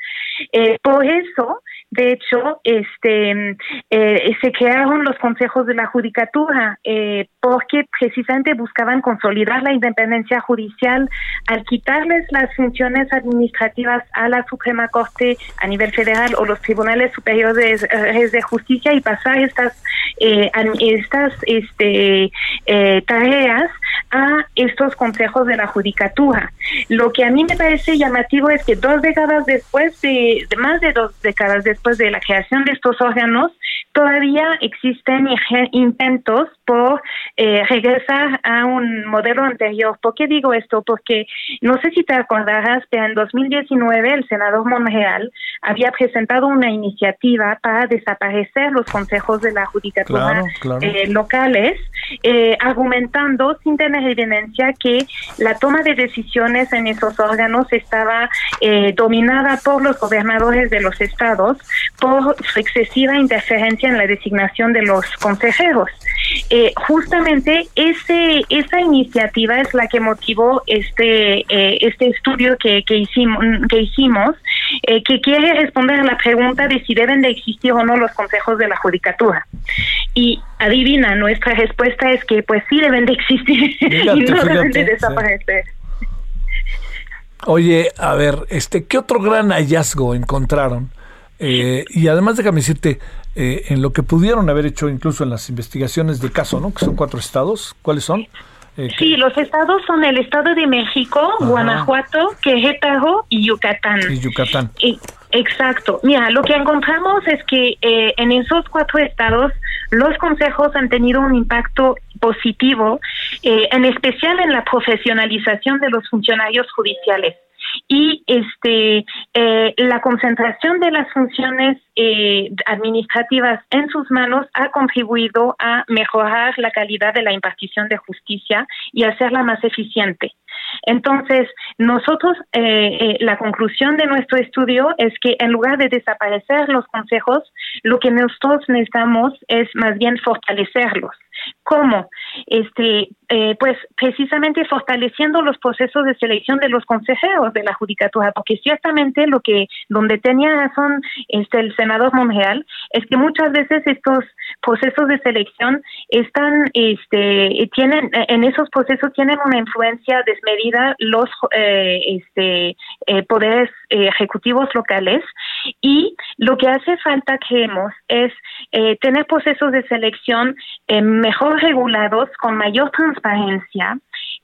Eh, por eso, de hecho, este, eh, se crearon los consejos de la judicatura, eh, porque precisamente buscaban consolidar la independencia judicial al quitarles las funciones administrativas a la Suprema Corte a nivel federal o los tribunales superiores eh, de justicia y pasar estas eh, estas este, eh, tareas a estos consejos de la judicatura. Lo que a mí me parece llamativo es que dos décadas después de, de más de dos décadas después de la creación de estos órganos, todavía existen intentos por eh, regresar a un modelo anterior. ¿Por qué digo esto? Porque no sé si te acordarás, pero en 2019 el senador Monreal había presentado una iniciativa para desaparecer los consejos de la judicatura Claro, claro. eh, locales, eh, argumentando sin tener evidencia que la toma de decisiones en esos órganos estaba eh, dominada por los gobernadores de los estados por su excesiva interferencia en la designación de los consejeros. Eh, justamente ese, esa iniciativa es la que motivó este, eh, este estudio que, que hicimos, que, hicimos eh, que quiere responder a la pregunta de si deben de existir o no los consejos de la judicatura. Y adivina, nuestra respuesta es que pues sí deben de existir y no deben de sí. desaparecer. Oye, a ver, este, ¿qué otro gran hallazgo encontraron? Eh, y además déjame decirte, eh, en lo que pudieron haber hecho incluso en las investigaciones de caso, ¿no? Que son cuatro estados, ¿cuáles son? Eh, Sí, los estados son el Estado de México, Guanajuato, Querétaro y Yucatán. y Yucatán. Y- Exacto. Mira, lo que encontramos es que eh, en esos cuatro estados los consejos han tenido un impacto positivo, eh, en especial en la profesionalización de los funcionarios judiciales. Y este eh, la concentración de las funciones eh, administrativas en sus manos ha contribuido a mejorar la calidad de la impartición de justicia y hacerla más eficiente. Entonces, nosotros, eh, eh, la conclusión de nuestro estudio es que en lugar de desaparecer los consejos, lo que nosotros necesitamos es más bien fortalecerlos. ¿Cómo? Este, eh, pues precisamente fortaleciendo los procesos de selección de los consejeros de la judicatura, porque ciertamente lo que donde tenía razón este el senador Monreal es que muchas veces estos procesos de selección están, este, tienen en esos procesos tienen una influencia desmedida los eh, este eh, poderes eh, ejecutivos locales y lo que hace falta creemos es tener procesos de selección eh, regulados con mayor transparencia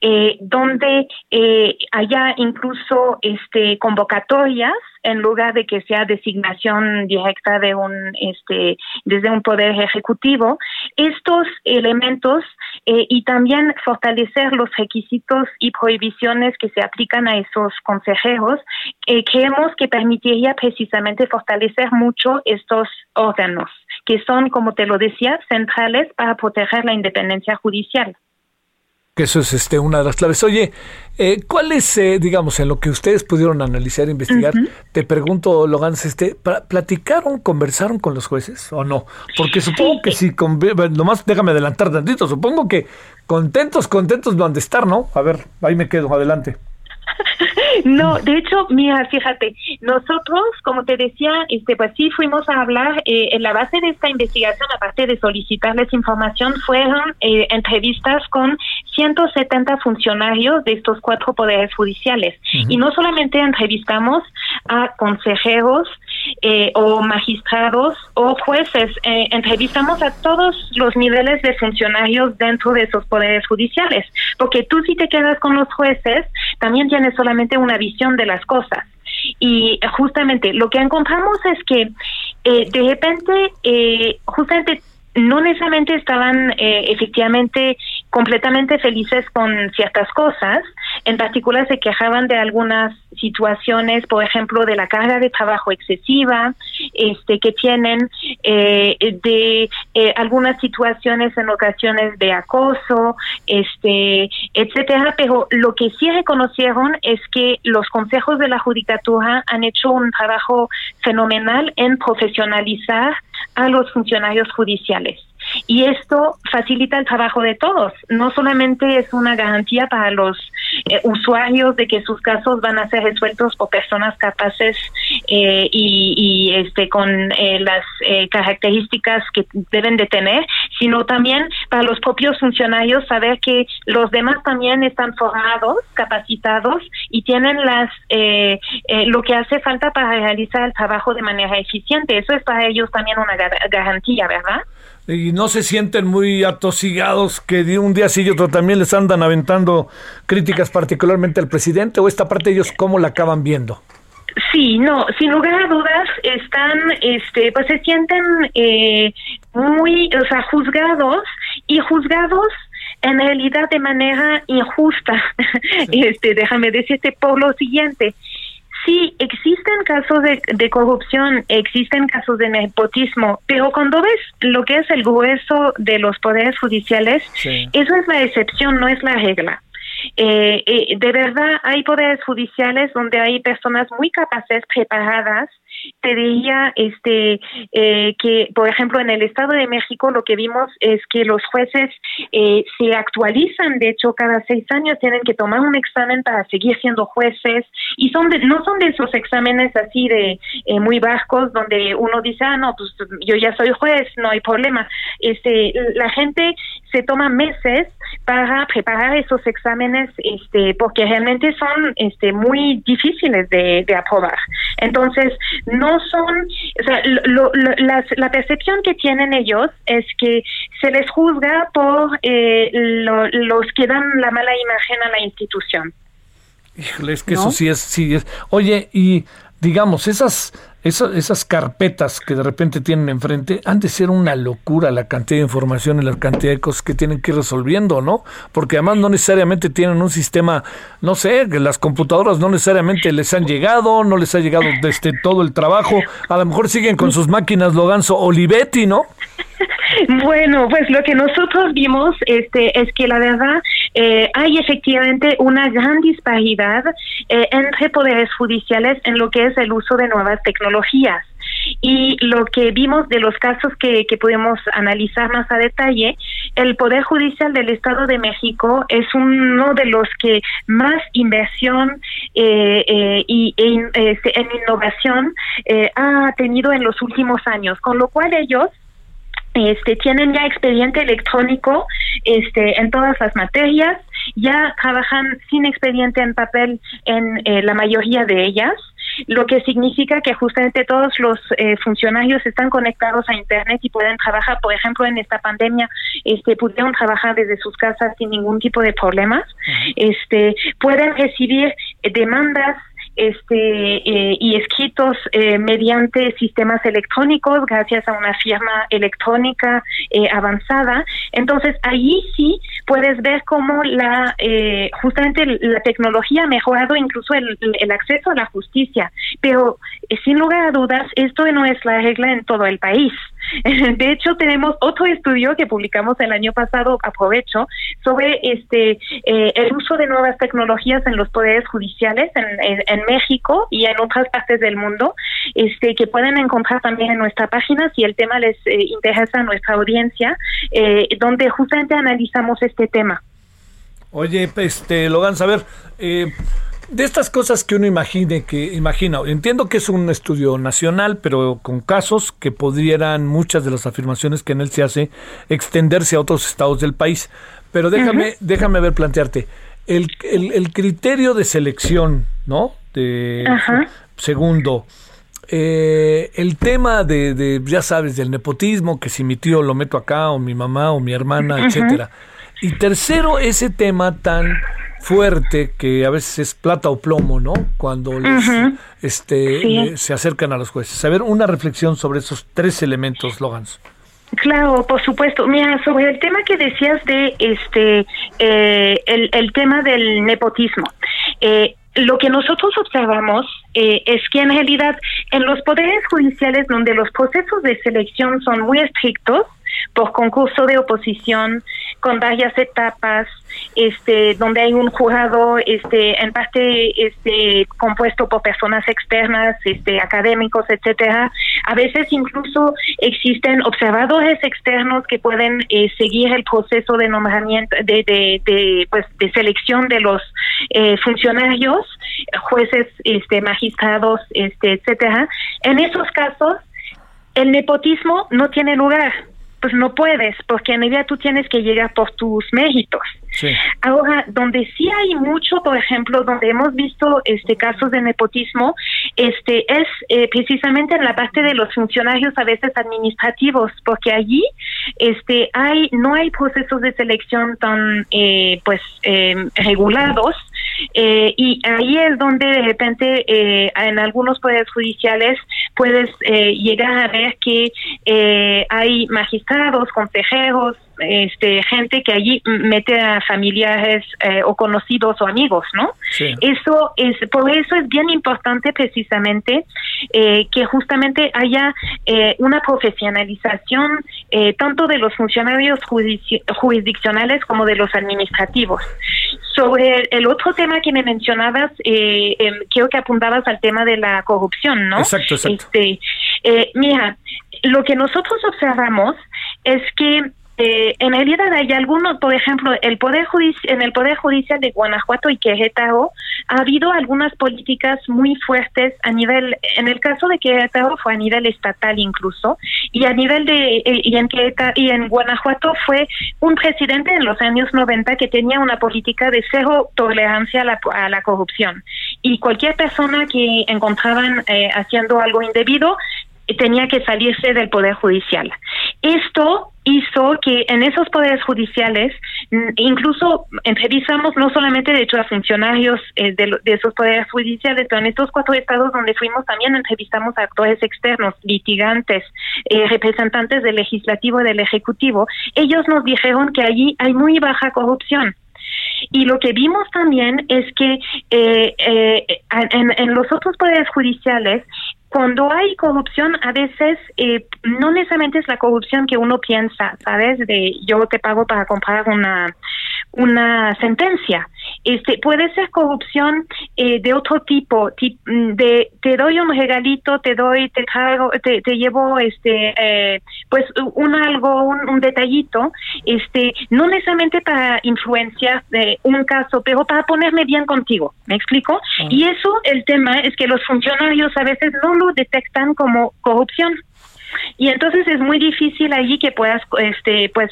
eh, donde eh, haya incluso este convocatorias en lugar de que sea designación directa de un este desde un poder ejecutivo. Estos elementos eh, y también fortalecer los requisitos y prohibiciones que se aplican a esos consejeros eh, creemos que permitiría precisamente fortalecer mucho estos órganos que son como te lo decía centrales para proteger la independencia judicial que eso es este una de las claves. Oye, eh, ¿cuál es, eh, digamos, en lo que ustedes pudieron analizar, investigar? Te pregunto, Logan, este, ¿platicaron, conversaron con los jueces o no? Porque supongo que si, con, nomás déjame adelantar tantito, supongo que contentos, contentos van de estar, ¿no? A ver, ahí me quedo, adelante. No, de hecho, mira, fíjate, nosotros, como te decía, este, pues sí fuimos a hablar, eh, en la base de esta investigación, aparte de solicitarles información, fueron eh, entrevistas con 170 funcionarios de estos cuatro poderes judiciales. Y no solamente entrevistamos a consejeros eh, o magistrados o jueces, entrevistamos a todos los niveles de funcionarios dentro de esos poderes judiciales, porque tú si te quedas con los jueces, también tienes solamente una visión de las cosas. Y justamente lo que encontramos es que eh, de repente, eh, justamente no necesariamente estaban eh, efectivamente completamente felices con ciertas cosas, en particular se quejaban de algunas situaciones, por ejemplo, de la carga de trabajo excesiva este, que tienen, eh, de eh, algunas situaciones en ocasiones de acoso, este, etcétera. Pero lo que sí reconocieron es que los consejos de la judicatura han hecho un trabajo fenomenal en profesionalizar a los funcionarios judiciales. Y esto facilita el trabajo de todos. No solamente es una garantía para los eh, usuarios de que sus casos van a ser resueltos por personas capaces eh, y, este con eh, las características que deben de tener, sino también para los propios funcionarios saber que los demás también están formados, capacitados y tienen las lo que hace falta para realizar el trabajo de manera eficiente. Eso es para ellos también una garantía, ¿verdad? Y no se sienten muy atosigados que de un día sí y otro también les andan aventando críticas particularmente al presidente o esta parte ellos cómo la acaban viendo. Sí, no, sin lugar a dudas están, este, pues se sienten eh, muy, o sea, juzgados y juzgados en realidad de manera injusta. este, déjame decirte por lo siguiente, Sí, existen casos de, corrupción, existen casos de nepotismo, pero cuando ves lo que es el grueso de los poderes judiciales, eso es la excepción, no es la regla. Eh, eh, de verdad hay poderes judiciales donde hay personas muy capaces, preparadas, te diría este eh, que por ejemplo en el Estado de México lo que vimos es que los jueces eh, se actualizan. De hecho cada seis años tienen que tomar un examen para seguir siendo jueces. Y son no son de esos exámenes así de eh, muy bajos donde uno dice ah no pues yo ya soy juez no hay problema este la gente se toma meses para preparar esos exámenes este porque realmente son este muy difíciles de, de aprobar. Entonces no son, o sea, la percepción que tienen ellos es que se les juzga por eh, los que dan la mala imagen a la institución. Híjole, es que eso sí es, sí es. Oye, y digamos, esas esas carpetas que de repente tienen enfrente han de ser una locura la cantidad de información y la cantidad de cosas que tienen que ir resolviendo, ¿no? Porque además no necesariamente tienen un sistema, no sé, las computadoras no necesariamente les han llegado, no les ha llegado desde todo el trabajo, a lo mejor siguen con sus máquinas Loganzo Olivetti, ¿no? Bueno, pues lo que nosotros vimos este, es que la verdad eh, hay efectivamente una gran disparidad eh, entre poderes judiciales en lo que es el uso de nuevas tecnologías. Y lo que vimos de los casos que, que pudimos analizar más a detalle, el Poder Judicial del Estado de México es uno de los que más inversión eh, y este, en innovación ha tenido en los últimos años, con lo cual ellos este, tienen ya expediente electrónico este, en todas las materias, ya trabajan sin expediente en papel en eh, la mayoría de ellas, lo que significa que justamente todos los eh, funcionarios están conectados a Internet y pueden trabajar, por ejemplo, en esta pandemia, este, pudieron trabajar desde sus casas sin ningún tipo de problemas, este, pueden recibir demandas este eh, y escritos eh, mediante sistemas electrónicos gracias a una firma electrónica eh, avanzada. Entonces allí sí puedes ver cómo la justamente la tecnología ha mejorado incluso el, el acceso a la justicia. Pero sin lugar a dudas esto no es la regla en todo el país De hecho, tenemos otro estudio que publicamos el año pasado, aprovecho, sobre este eh, el uso de nuevas tecnologías en los poderes judiciales en, México y en otras partes del mundo, este que pueden encontrar también en nuestra página si el tema les eh, interesa a nuestra audiencia, eh, donde justamente analizamos este tema. Oye, este, Logan, a ver, eh, de estas cosas que uno imagine, que imagina, entiendo que es un estudio nacional, pero con casos que podrían, muchas de las afirmaciones que en él se hace, extenderse a otros estados del país. Pero déjame, déjame ver, plantearte, el, el, criterio de selección, ¿no? De, Segundo, eh, el tema de, de, ya sabes, del nepotismo, que si mi tío lo meto acá, o mi mamá, o mi hermana, etcétera. Y tercero, ese tema tan fuerte que a veces es plata o plomo, ¿no? Cuando este, se acercan a los jueces. A ver, una reflexión sobre esos tres elementos, Logans. Claro, por supuesto. Mira, sobre el tema que decías de este, eh, el, el, tema del nepotismo. Eh, lo que nosotros observamos eh, es que en realidad en los poderes judiciales donde los procesos de selección son muy estrictos, por concurso de oposición con varias etapas, este, donde hay un jurado, este, en parte, este, compuesto por personas externas, este, académicos, etcétera. A veces incluso existen observadores externos que pueden eh, seguir el proceso de nombramiento, de, de, de, pues, de selección de los eh, funcionarios, jueces, este, magistrados, este, etcétera. En esos casos, el nepotismo no tiene lugar pues no puedes, porque en realidad tú tienes que llegar por tus méritos. Ahora, donde sí hay mucho, por ejemplo, donde hemos visto este casos de nepotismo, este es eh, precisamente en la parte de los funcionarios a veces administrativos, porque allí este hay no hay procesos de selección tan eh, pues eh, regulados eh, y ahí es donde de repente eh, en algunos poderes judiciales puedes eh, llegar a ver que hay magistrados, consejeros, este, gente que allí mete a familiares eh, o conocidos o amigos, ¿no? Eso es, por eso es bien importante precisamente eh, que justamente haya eh, una profesionalización tanto de los funcionarios jurisdiccionales como de los administrativos. Sobre el otro tema que me mencionabas, em, creo que apuntabas al tema de la corrupción, ¿no? Exacto, exacto. Este, mira, lo que nosotros observamos es que eh, en realidad hay algunos, por ejemplo, el poder en el poder judicial de Guanajuato y Querétaro ha habido algunas políticas muy fuertes a nivel, en el caso de Querétaro fue a nivel estatal incluso y a nivel de eh, y en Querétaro, y en Guanajuato fue un presidente en los años 90 que tenía una política de cero tolerancia a la, a la corrupción. Y cualquier persona que encontraban eh, haciendo algo indebido tenía que salirse del poder judicial. Esto hizo que en esos poderes judiciales, incluso entrevistamos no solamente de hecho a funcionarios eh, de, esos poderes judiciales, pero en estos cuatro estados donde fuimos también entrevistamos a actores externos, litigantes, eh, representantes del legislativo y del ejecutivo. Ellos nos dijeron que allí hay muy baja corrupción. Y lo que vimos también es que eh, en, en, los otros poderes judiciales cuando hay corrupción, a veces eh, no necesariamente es la corrupción que uno piensa, ¿sabes? De yo te pago para comprar una, una sentencia. Este puede ser corrupción eh, de otro tipo, mm, de te doy un regalito, te doy, te traigo, te, te llevo este, eh, pues un algo, un, detallito, este, no necesariamente para influenciar de un caso, pero para ponerme bien contigo. ¿Me explico? Ah. Y eso, el tema es que los funcionarios a veces no lo detectan como corrupción y entonces es muy difícil allí que puedas este pues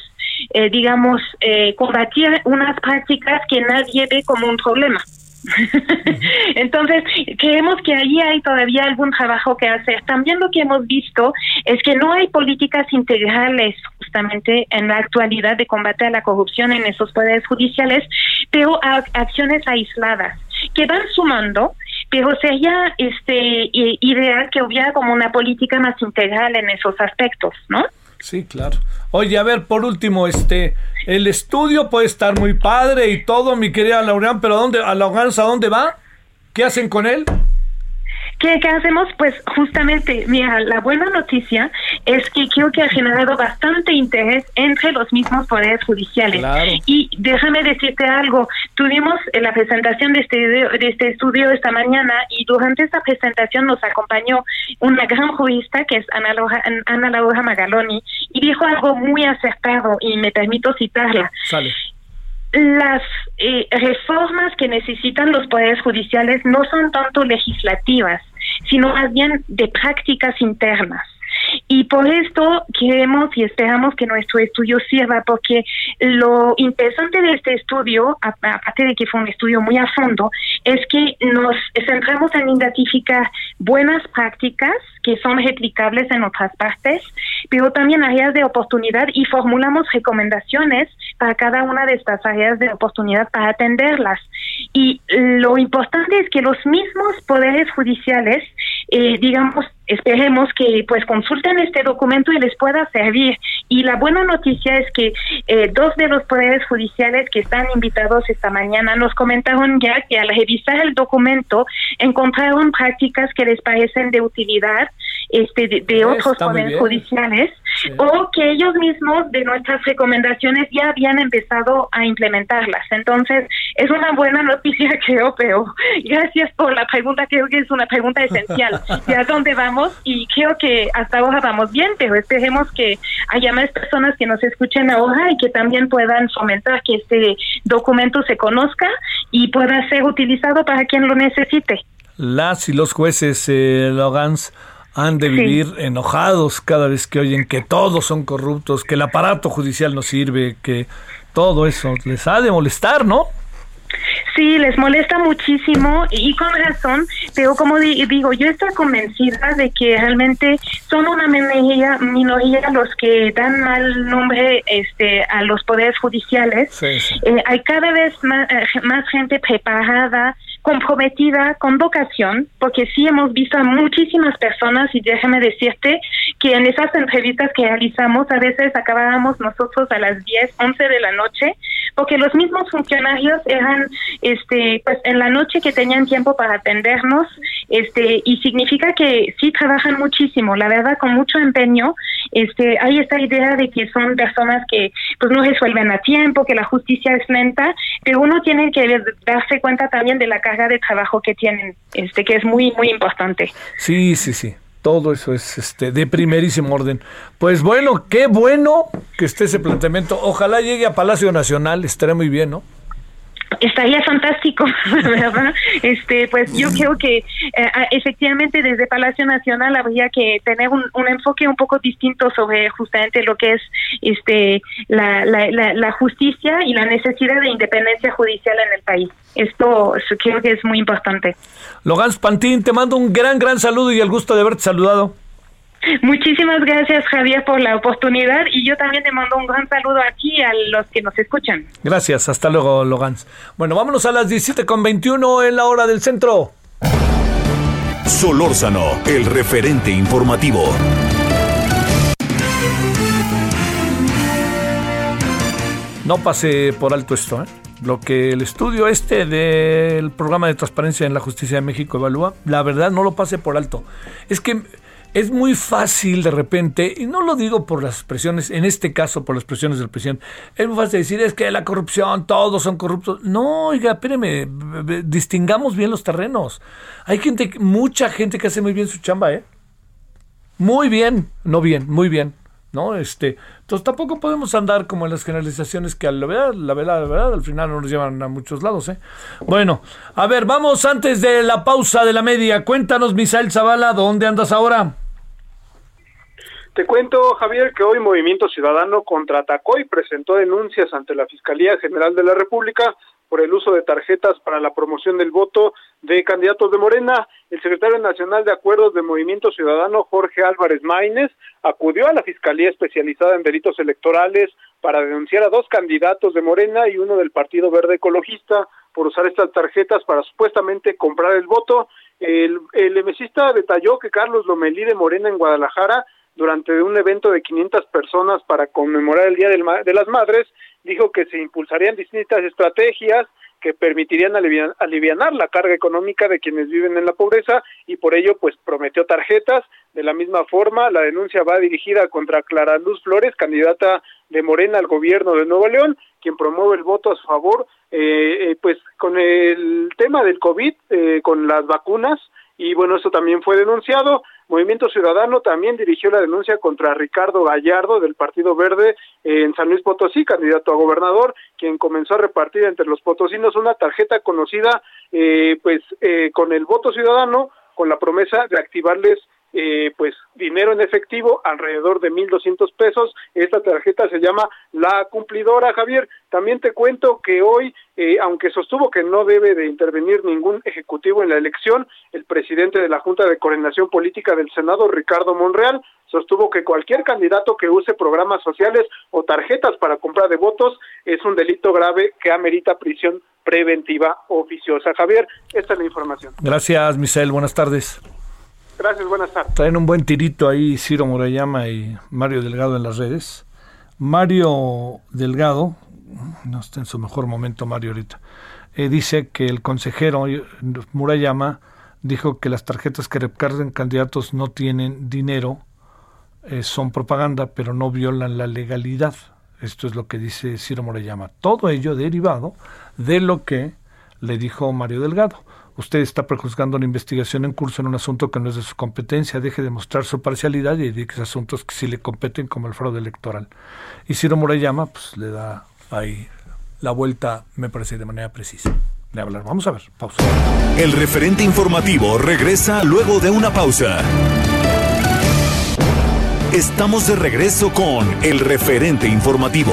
eh, digamos eh, combatir unas prácticas que nadie ve como un problema Entonces, creemos que allí hay todavía algún trabajo que hacer. También lo que hemos visto es que no hay políticas integrales justamente en la actualidad de combate a la corrupción en esos poderes judiciales, pero acciones aisladas que van sumando pero sería este ideal que hubiera como una política más integral en esos aspectos, ¿no? Sí, claro. Oye, a ver, por último, este, el estudio puede estar muy padre y todo, mi querida Laureán, pero ¿a dónde, a ¿a dónde va? ¿Qué hacen con él? ¿Qué, ¿Qué, hacemos? Pues justamente, mira, la buena noticia es que creo que ha generado bastante interés entre los mismos poderes judiciales. Y déjame decirte algo, tuvimos la presentación de este, de este estudio esta mañana y durante esta presentación nos acompañó una gran jurista que es Ana, Laura, Ana Laura Magaloni y dijo algo muy acertado y me permito citarla. Sale las eh, reformas que necesitan los poderes judiciales no son tanto legislativas, sino más bien de prácticas internas. Y por esto queremos y esperamos que nuestro estudio sirva, porque lo interesante de este estudio, aparte de que fue un estudio muy a fondo, es que nos centramos en identificar buenas prácticas que son replicables en otras partes, pero también áreas de oportunidad y formulamos recomendaciones para cada una de estas áreas de oportunidad para atenderlas. Y lo importante es que los mismos poderes judiciales, eh, digamos, esperemos que pues consulten este documento y les pueda servir. Y la buena noticia es que eh, dos de los poderes judiciales que están invitados esta mañana nos comentaron ya que al revisar el documento encontraron prácticas que les parecen de utilidad este de, otros poderes judiciales o que ellos mismos de nuestras recomendaciones ya habían empezado a implementarlas. Entonces, es una buena noticia, creo, pero gracias por la pregunta, creo que es una pregunta esencial. ¿De a dónde vamos? Y creo que hasta ahora vamos bien, pero esperemos que haya más personas que nos escuchen ahora y que también puedan fomentar que este documento se conozca y pueda ser utilizado para quien lo necesite. Las y los jueces, eh, Logans, han de vivir enojados cada vez que oyen que todos son corruptos, que el aparato judicial no sirve, que todo eso les ha de molestar, ¿no? Sí, les molesta muchísimo y con razón, pero como digo, yo estoy convencida de que realmente son una minoría, minoría los que dan mal nombre este, a los poderes judiciales. Eh, hay cada vez más, eh, más gente preparada, comprometida con vocación, porque sí hemos visto a muchísimas personas y déjame decirte que en esas entrevistas que realizamos a veces acabábamos nosotros a las 10, 11 de la noche, porque los mismos funcionarios eran este pues en la noche que tenían tiempo para atendernos, este y significa que sí trabajan muchísimo, la verdad con mucho empeño, este hay esta idea de que son personas que pues no resuelven a tiempo, que la justicia es lenta, pero uno tiene que darse cuenta también de la de trabajo que tienen, este que es muy muy importante. Sí, sí, sí. Todo eso es este de primerísimo orden. Pues bueno, qué bueno que esté ese planteamiento. Ojalá llegue a Palacio Nacional, estará muy bien, ¿no? estaría fantástico, ¿verdad? Este, pues yo creo que eh, efectivamente desde Palacio Nacional habría que tener un, enfoque un poco distinto sobre justamente lo que es este la, la, la, justicia y la necesidad de independencia judicial en el país. Esto creo que es muy importante. Logan Pantín, te mando un gran, gran saludo y el gusto de haberte saludado. Muchísimas gracias Javier por la oportunidad y yo también te mando un gran saludo aquí a los que nos escuchan. Gracias, hasta luego Logans. Bueno, vámonos a las 17 con 21 en la hora del centro. Solórzano, el referente informativo. No pase por alto esto, ¿eh? Lo que el estudio este del programa de transparencia en la justicia de México evalúa, la verdad no lo pase por alto. Es que es muy fácil de repente, y no lo digo por las expresiones, en este caso por las expresiones del presidente, es muy fácil decir, es que la corrupción, todos son corruptos. No, oiga, espéreme, distingamos bien los terrenos. Hay gente, mucha gente que hace muy bien su chamba, ¿eh? Muy bien, no bien, muy bien. ¿No? Este, entonces tampoco podemos andar como en las generalizaciones que a la verdad, la verdad, la verdad, al final no nos llevan a muchos lados, ¿eh? Bueno, a ver, vamos antes de la pausa de la media. Cuéntanos, Misael Zavala, ¿dónde andas ahora? Te cuento, Javier, que hoy Movimiento Ciudadano contraatacó y presentó denuncias ante la Fiscalía General de la República por el uso de tarjetas para la promoción del voto de candidatos de Morena. El secretario nacional de Acuerdos de Movimiento Ciudadano, Jorge Álvarez Maínez, acudió a la Fiscalía especializada en delitos electorales para denunciar a dos candidatos de Morena y uno del Partido Verde Ecologista por usar estas tarjetas para supuestamente comprar el voto. El, el emesista detalló que Carlos Lomelí de Morena en Guadalajara durante un evento de 500 personas para conmemorar el Día del de las Madres, dijo que se impulsarían distintas estrategias que permitirían aliviar, alivianar la carga económica de quienes viven en la pobreza y por ello pues prometió tarjetas. De la misma forma, la denuncia va dirigida contra Clara Luz Flores, candidata de Morena al gobierno de Nuevo León, quien promueve el voto a su favor, eh, eh, pues con el tema del COVID, eh, con las vacunas, y bueno, eso también fue denunciado. Movimiento Ciudadano también dirigió la denuncia contra Ricardo Gallardo del Partido Verde en San Luis Potosí, candidato a gobernador, quien comenzó a repartir entre los potosinos una tarjeta conocida eh, pues eh, con el voto ciudadano, con la promesa de activarles eh, pues dinero en efectivo alrededor de 1.200 pesos. Esta tarjeta se llama La Cumplidora, Javier. También te cuento que hoy, eh, aunque sostuvo que no debe de intervenir ningún ejecutivo en la elección, el presidente de la Junta de Coordinación Política del Senado, Ricardo Monreal, sostuvo que cualquier candidato que use programas sociales o tarjetas para compra de votos es un delito grave que amerita prisión preventiva oficiosa. Javier, esta es la información. Gracias, Misael. Buenas tardes. Gracias, buenas tardes. Traen un buen tirito ahí Ciro Murayama y Mario Delgado en las redes. Mario Delgado, no está en su mejor momento Mario ahorita, eh, dice que el consejero Murayama dijo que las tarjetas que recargan candidatos no tienen dinero, eh, son propaganda, pero no violan la legalidad. Esto es lo que dice Ciro Murayama. Todo ello derivado de lo que le dijo Mario Delgado. Usted está prejuzgando una investigación en curso en un asunto que no es de su competencia. Deje de mostrar su parcialidad y dedique a asuntos que sí le competen, como el fraude electoral. Y Ciro Murayama, pues le da ahí la vuelta, me parece, de manera precisa. De hablar. Vamos a ver. Pausa. El referente informativo regresa luego de una pausa. Estamos de regreso con el referente informativo.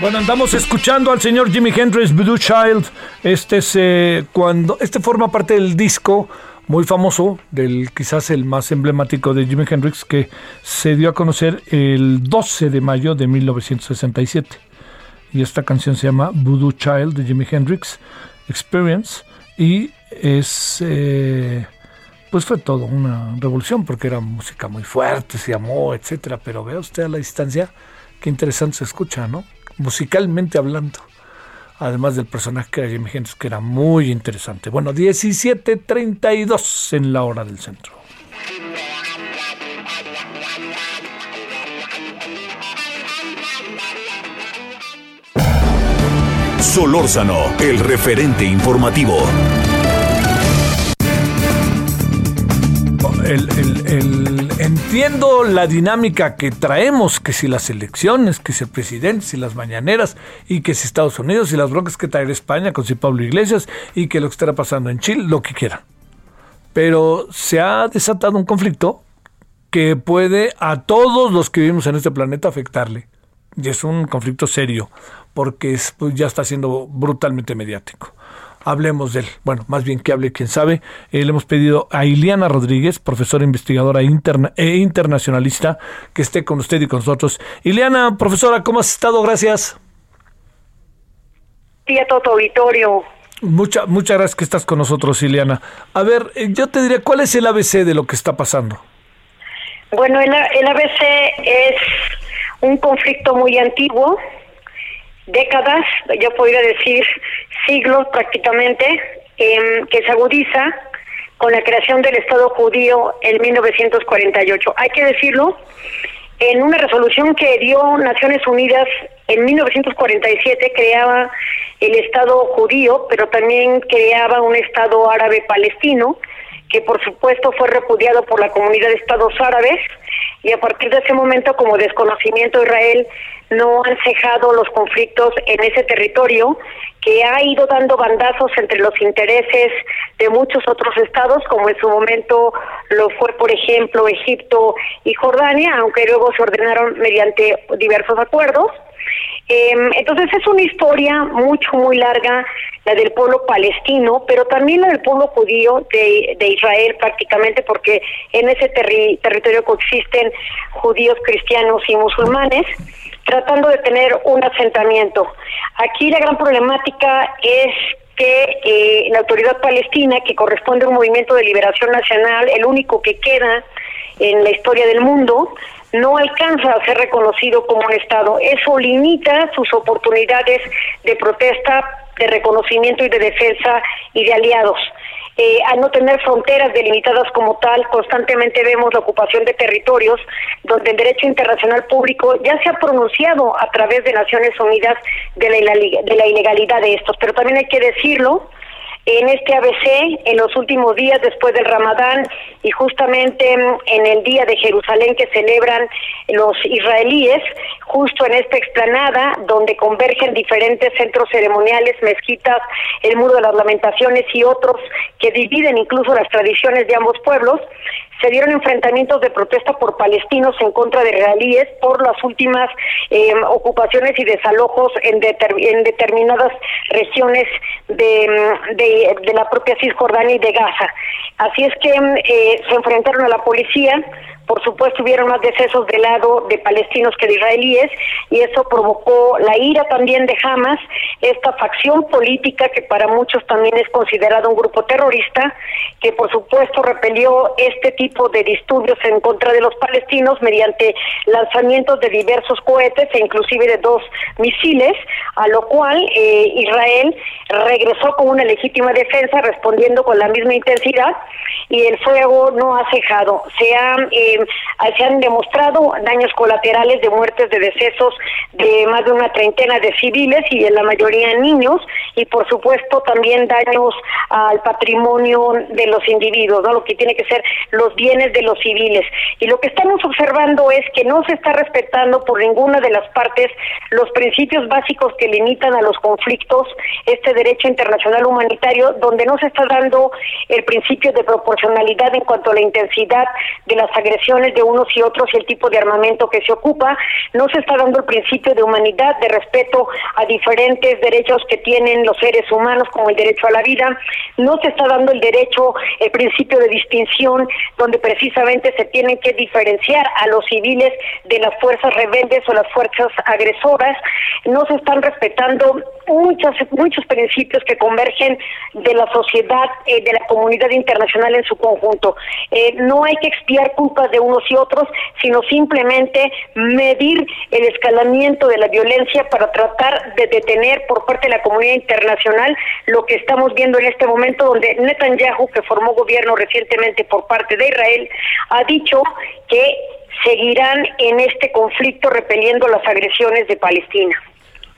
Bueno, andamos escuchando al señor Jimi Hendrix, Blue Child. Este es eh, cuando este forma parte del disco muy famoso, del quizás el más emblemático de Jimi Hendrix, que se dio a conocer el 12 de mayo de 1967. Y esta canción se llama Voodoo Child de Jimi Hendrix Experience y es eh, pues fue todo una revolución porque era música muy fuerte, se llamó, etcétera. Pero vea usted a la distancia qué interesante se escucha, ¿no? Musicalmente hablando. Además del personaje que era Jimi Hendrix, que era muy interesante. Bueno, 17.32 en la hora del centro. Solórzano, el referente informativo. El, el- el- entiendo la dinámica que traemos, que si las elecciones, que si el presidente, si las mañaneras, y que si Estados Unidos, y las broncas que trae España con si Pablo Iglesias, y que lo que estará pasando en Chile, lo que quiera. pero se ha desatado un conflicto que puede a todos los que vivimos en este planeta afectarle. Y es un conflicto serio, porque es, pues, ya está siendo brutalmente mediático. Hablemos de él. Bueno, más bien que hable quien sabe. Eh, le hemos pedido a Iliana Rodríguez, profesora investigadora interna, e internacionalista, que esté con usted y con nosotros. Iliana, profesora, ¿cómo has estado? Gracias. Sí, a todo tu auditorio. Mucha, muchas gracias que estás con nosotros, Iliana. A ver, eh, yo te diría, ¿cuál es el ABC de lo que está pasando? Bueno, el, el ABC es un conflicto muy antiguo, décadas, yo podría decir siglos prácticamente, em, que se agudiza con la creación del Estado judío en 1948. Hay que decirlo, en una resolución que dio Naciones Unidas en 1947 creaba el Estado judío, pero también creaba un Estado árabe palestino, que por supuesto fue repudiado por la comunidad de estados árabes y a partir de ese momento como desconocimiento de Israel no han cejado los conflictos en ese territorio que ha ido dando bandazos entre los intereses de muchos otros estados, como en su momento lo fue, por ejemplo, Egipto y Jordania, aunque luego se ordenaron mediante diversos acuerdos. Eh, entonces es una historia mucho, muy larga, la del pueblo palestino, pero también la del pueblo judío de, de Israel prácticamente, porque en ese territorio coexisten judíos, cristianos y musulmanes, tratando de tener un asentamiento. Aquí la gran problemática es que eh, la autoridad palestina, que corresponde a un movimiento de liberación nacional, el único que queda en la historia del mundo, no alcanza a ser reconocido como un Estado. Eso limita sus oportunidades de protesta, de reconocimiento y de defensa y de aliados. Eh, al no tener fronteras delimitadas como tal, constantemente vemos la ocupación de territorios donde el derecho internacional público ya se ha pronunciado a través de Naciones Unidas de la, de la ilegalidad de estos. Pero también hay que decirlo, en este ABC en los últimos días después del Ramadán y justamente en el día de Jerusalén que celebran los israelíes, justo en esta explanada donde convergen diferentes centros ceremoniales, mezquitas, el Muro de las Lamentaciones y otros que dividen incluso las tradiciones de ambos pueblos, se dieron enfrentamientos de protesta por palestinos en contra de israelíes por las últimas eh, ocupaciones y desalojos en, en determinadas regiones de, de, de, la propia Cisjordania y de Gaza. Así es que eh, se enfrentaron a la policía, por supuesto, hubieron más decesos del lado de palestinos que de israelíes y eso provocó la ira también de Hamas, esta facción política que para muchos también es considerada un grupo terrorista, que por supuesto repelió este tipo de disturbios en contra de los palestinos mediante lanzamientos de diversos cohetes e inclusive de dos misiles, a lo cual eh, Israel regresó con una legítima defensa respondiendo con la misma intensidad y el fuego no ha cejado. Se ha eh, se han demostrado daños colaterales de muertes de decesos de más de una treintena de civiles y en la mayoría niños y por supuesto también daños al patrimonio de los individuos, ¿no? lo que tiene que ser los bienes de los civiles. Y lo que estamos observando es que no se está respetando por ninguna de las partes los principios básicos que limitan a los conflictos este derecho internacional humanitario, donde no se está dando el principio de proporcionalidad en cuanto a la intensidad de las agresiones de unos y otros y el tipo de armamento que se ocupa, no se está dando el principio de humanidad, de respeto a diferentes derechos que tienen los seres humanos, como el derecho a la vida, no se está dando el derecho, el principio de distinción, donde precisamente se tienen que diferenciar a los civiles de las fuerzas rebeldes o las fuerzas agresoras, no se están respetando muchos, muchos principios que convergen de la sociedad, eh, de la comunidad internacional en su conjunto. Eh, no hay que expiar culpas de unos y otros, sino simplemente medir el escalamiento de la violencia para tratar de detener por parte de la comunidad internacional lo que estamos viendo en este momento, donde Netanyahu, que formó gobierno recientemente por parte de Israel, ha dicho que seguirán en este conflicto repeliendo las agresiones de Palestina.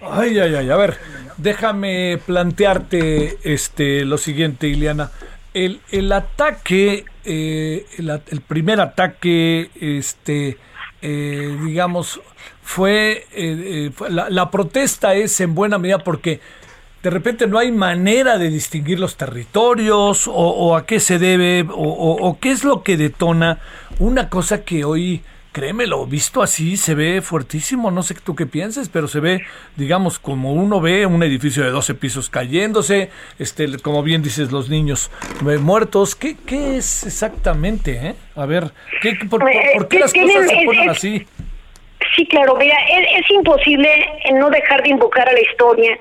Ay, ay, ay, a ver, déjame plantearte este lo siguiente, Ileana. El, el ataque eh, el, primer ataque, este, eh, digamos, fue, eh, la, protesta es en buena medida porque de repente no hay manera de distinguir los territorios o, o a qué se debe o, o- o qué es lo que detona una cosa que hoy, créemelo, visto así se ve fuertísimo, no sé tú qué pienses, pero se ve, digamos, como uno ve un edificio de 12 pisos cayéndose, este, como bien dices, los niños eh, muertos, ¿qué, qué es exactamente? eh? A ver, ¿qué, por, por- Eh, por qué las cosas se ponen así? Sí, claro, mira, es, es imposible no dejar de invocar a la historia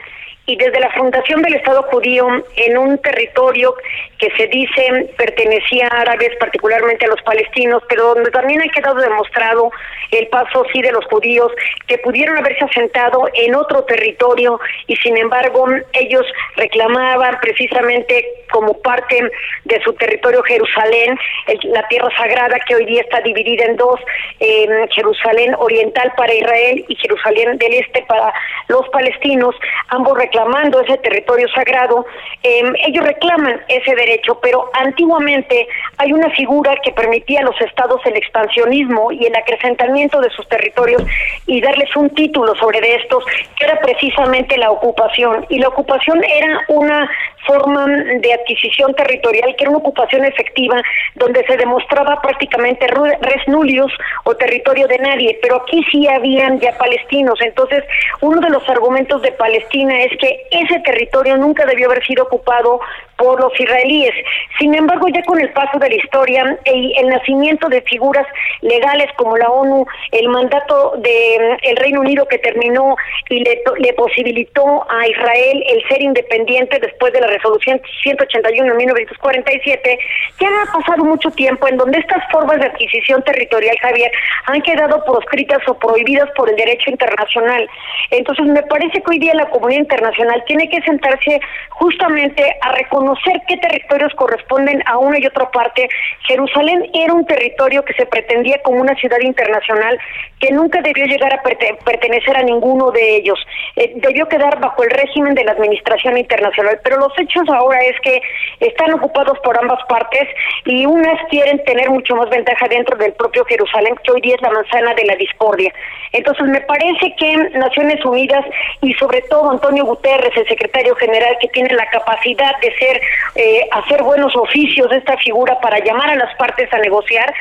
y desde la fundación del Estado judío en un territorio que se dice pertenecía a árabes, particularmente a los palestinos, pero donde también ha quedado demostrado el paso sí de los judíos que pudieron haberse asentado en otro territorio y sin embargo ellos reclamaban precisamente como parte de su territorio Jerusalén, la tierra sagrada que hoy día está dividida en dos, eh, Jerusalén oriental para Israel y Jerusalén del este para los palestinos, ambos reclamando ese territorio sagrado. Eh, ellos reclaman ese derecho, pero antiguamente hay una figura que permitía a los estados el expansionismo y el acrecentamiento de sus territorios y darles un título sobre de estos, que era precisamente la ocupación. Y la ocupación era una forma de adquisición territorial, que era una ocupación efectiva, donde se demostraba prácticamente res nullius o territorio de nadie, pero aquí sí habían ya palestinos. Entonces, uno de los argumentos de Palestina es que ese territorio nunca debió haber sido ocupado por los israelíes. Sin embargo, ya con el paso de la historia y el nacimiento de figuras legales como la ONU, el mandato del Reino Unido que terminó y le, le posibilitó a Israel el ser independiente después de la resolución 181 en 1947, ya ha pasado mucho tiempo en donde estas formas de adquisición territorial, Javier, han quedado proscritas o prohibidas por el derecho internacional. Entonces, me parece que hoy día la comunidad internacional tiene que sentarse justamente a reconocer qué territorios corresponden a una y otra parte. Jerusalén era un territorio que se pretendía como una ciudad internacional que nunca debió llegar a perte- pertenecer a ninguno de ellos. Eh, debió quedar bajo el régimen de la administración internacional. Pero los hechos ahora es que están ocupados por ambas partes y unas quieren tener mucho más ventaja dentro del propio Jerusalén, que hoy día es la manzana de la discordia. Entonces, me parece que Naciones Unidas y sobre todo Antonio Guterres, el secretario general, que tiene la capacidad de ser, eh, hacer buenos oficios de esta figura para llamar a las partes a negociar,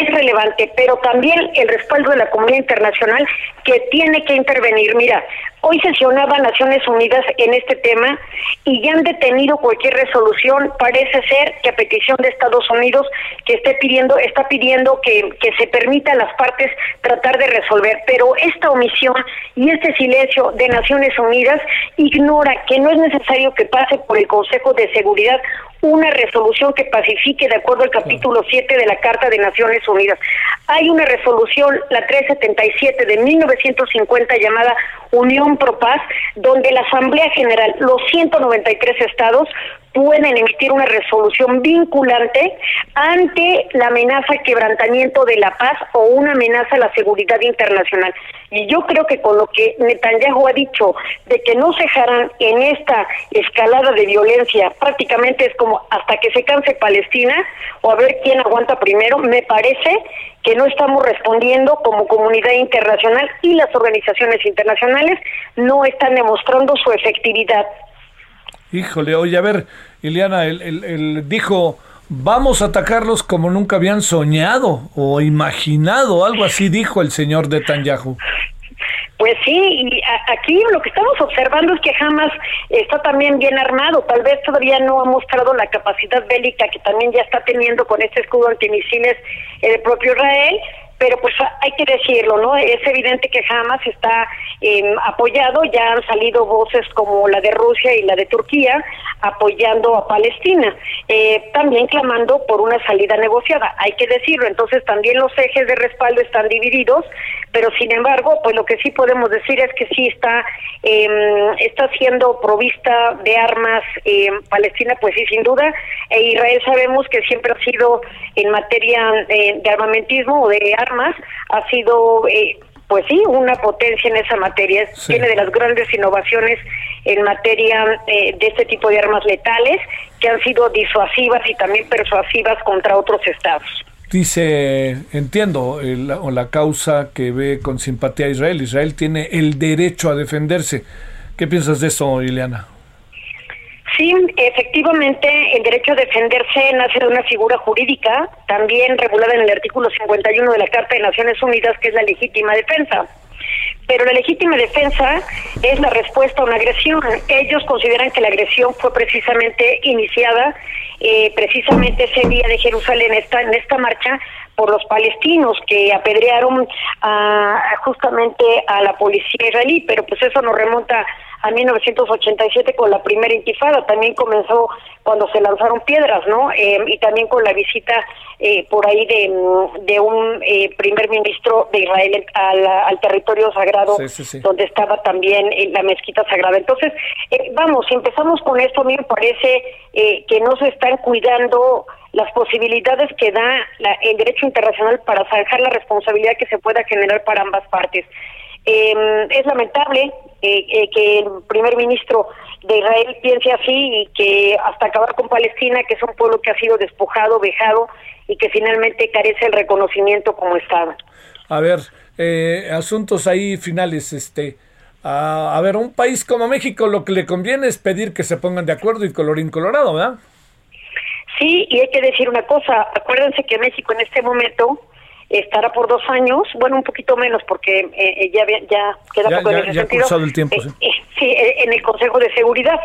es relevante, pero también el respaldo de la comunidad internacional que tiene que intervenir. Mira, hoy sesionaba Naciones Unidas en este tema y ya han detenido cualquier resolución. Parece ser que a petición de Estados Unidos que esté pidiendo, está pidiendo que, que se permita a las partes tratar de resolver. Pero esta omisión y este silencio de Naciones Unidas ignora que no es necesario que pase por el Consejo de Seguridad una resolución que pacifique de acuerdo al capítulo 7 de la Carta de Naciones Unidas. Hay una resolución, la 377 de 1950 llamada Unión Pro Paz, donde la Asamblea General, los 193 estados, pueden emitir una resolución vinculante ante la amenaza quebrantamiento de la paz o una amenaza a la seguridad internacional. Y yo creo que con lo que Netanyahu ha dicho de que no cejarán en esta escalada de violencia, prácticamente es como hasta que se canse Palestina o a ver quién aguanta primero, me parece que no estamos respondiendo como comunidad internacional y las organizaciones internacionales no están demostrando su efectividad. Híjole, oye, a ver, Ileana, él, él- él dijo, vamos a atacarlos como nunca habían soñado o imaginado, algo así dijo el señor Netanyahu. Pues sí, y aquí lo que estamos observando es que Hamas está también bien armado, tal vez todavía no ha mostrado la capacidad bélica que también ya está teniendo con este escudo antimisiles el propio Israel, pero pues hay que decirlo, ¿no? Es evidente que Hamas está eh, apoyado, ya han salido voces como la de Rusia y la de Turquía apoyando a Palestina, eh, también clamando por una salida negociada, hay que decirlo, entonces también los ejes de respaldo están divididos, pero sin embargo, pues lo que sí podemos decir es que sí está eh, está siendo provista de armas eh, Palestina, pues sí, sin duda, e Israel sabemos que siempre ha sido en materia eh, de armamentismo o de ha sido eh, pues sí, una potencia en esa materia. Sí. Tiene de las grandes innovaciones en materia eh, de este tipo de armas letales que han sido disuasivas y también persuasivas contra otros estados. Dice, entiendo el- o la causa que ve con simpatía a Israel. Israel tiene el derecho a defenderse. ¿Qué piensas de eso, Ileana? Sí, efectivamente, el derecho a defenderse nace de una figura jurídica, también regulada en el artículo 51 de la Carta de Naciones Unidas, que es la legítima defensa. Pero la legítima defensa es la respuesta a una agresión. Ellos consideran que la agresión fue precisamente iniciada, eh, precisamente ese día de Jerusalén, esta, en esta marcha, por los palestinos que apedrearon a, justamente a la policía israelí, pero pues eso nos remonta a 1987 con la primera intifada, también comenzó cuando se lanzaron piedras, ¿no? Eh, y también con la visita eh, por ahí de, de un eh, primer ministro de Israel al, al territorio sagrado, donde estaba también la mezquita sagrada. Entonces, vamos, si empezamos con esto, a mí me parece que no se están cuidando las posibilidades que da el derecho internacional para zanjar la responsabilidad que se pueda generar para ambas partes. Eh, es lamentable eh, eh, que el primer ministro de Israel piense así y que hasta acabar con Palestina, que es un pueblo que ha sido despojado, vejado y que finalmente carece el reconocimiento como Estado. A ver, eh, asuntos ahí finales, este. a ver, un país como México lo que le conviene es pedir que se pongan de acuerdo y colorín colorado, ¿verdad? Sí, y hay que decir una cosa, acuérdense que México en este momento estará por dos años, bueno, un poquito menos porque eh, eh, ya, ya queda poco en ese sentido. el tiempo, sí. Eh, en el Consejo de Seguridad.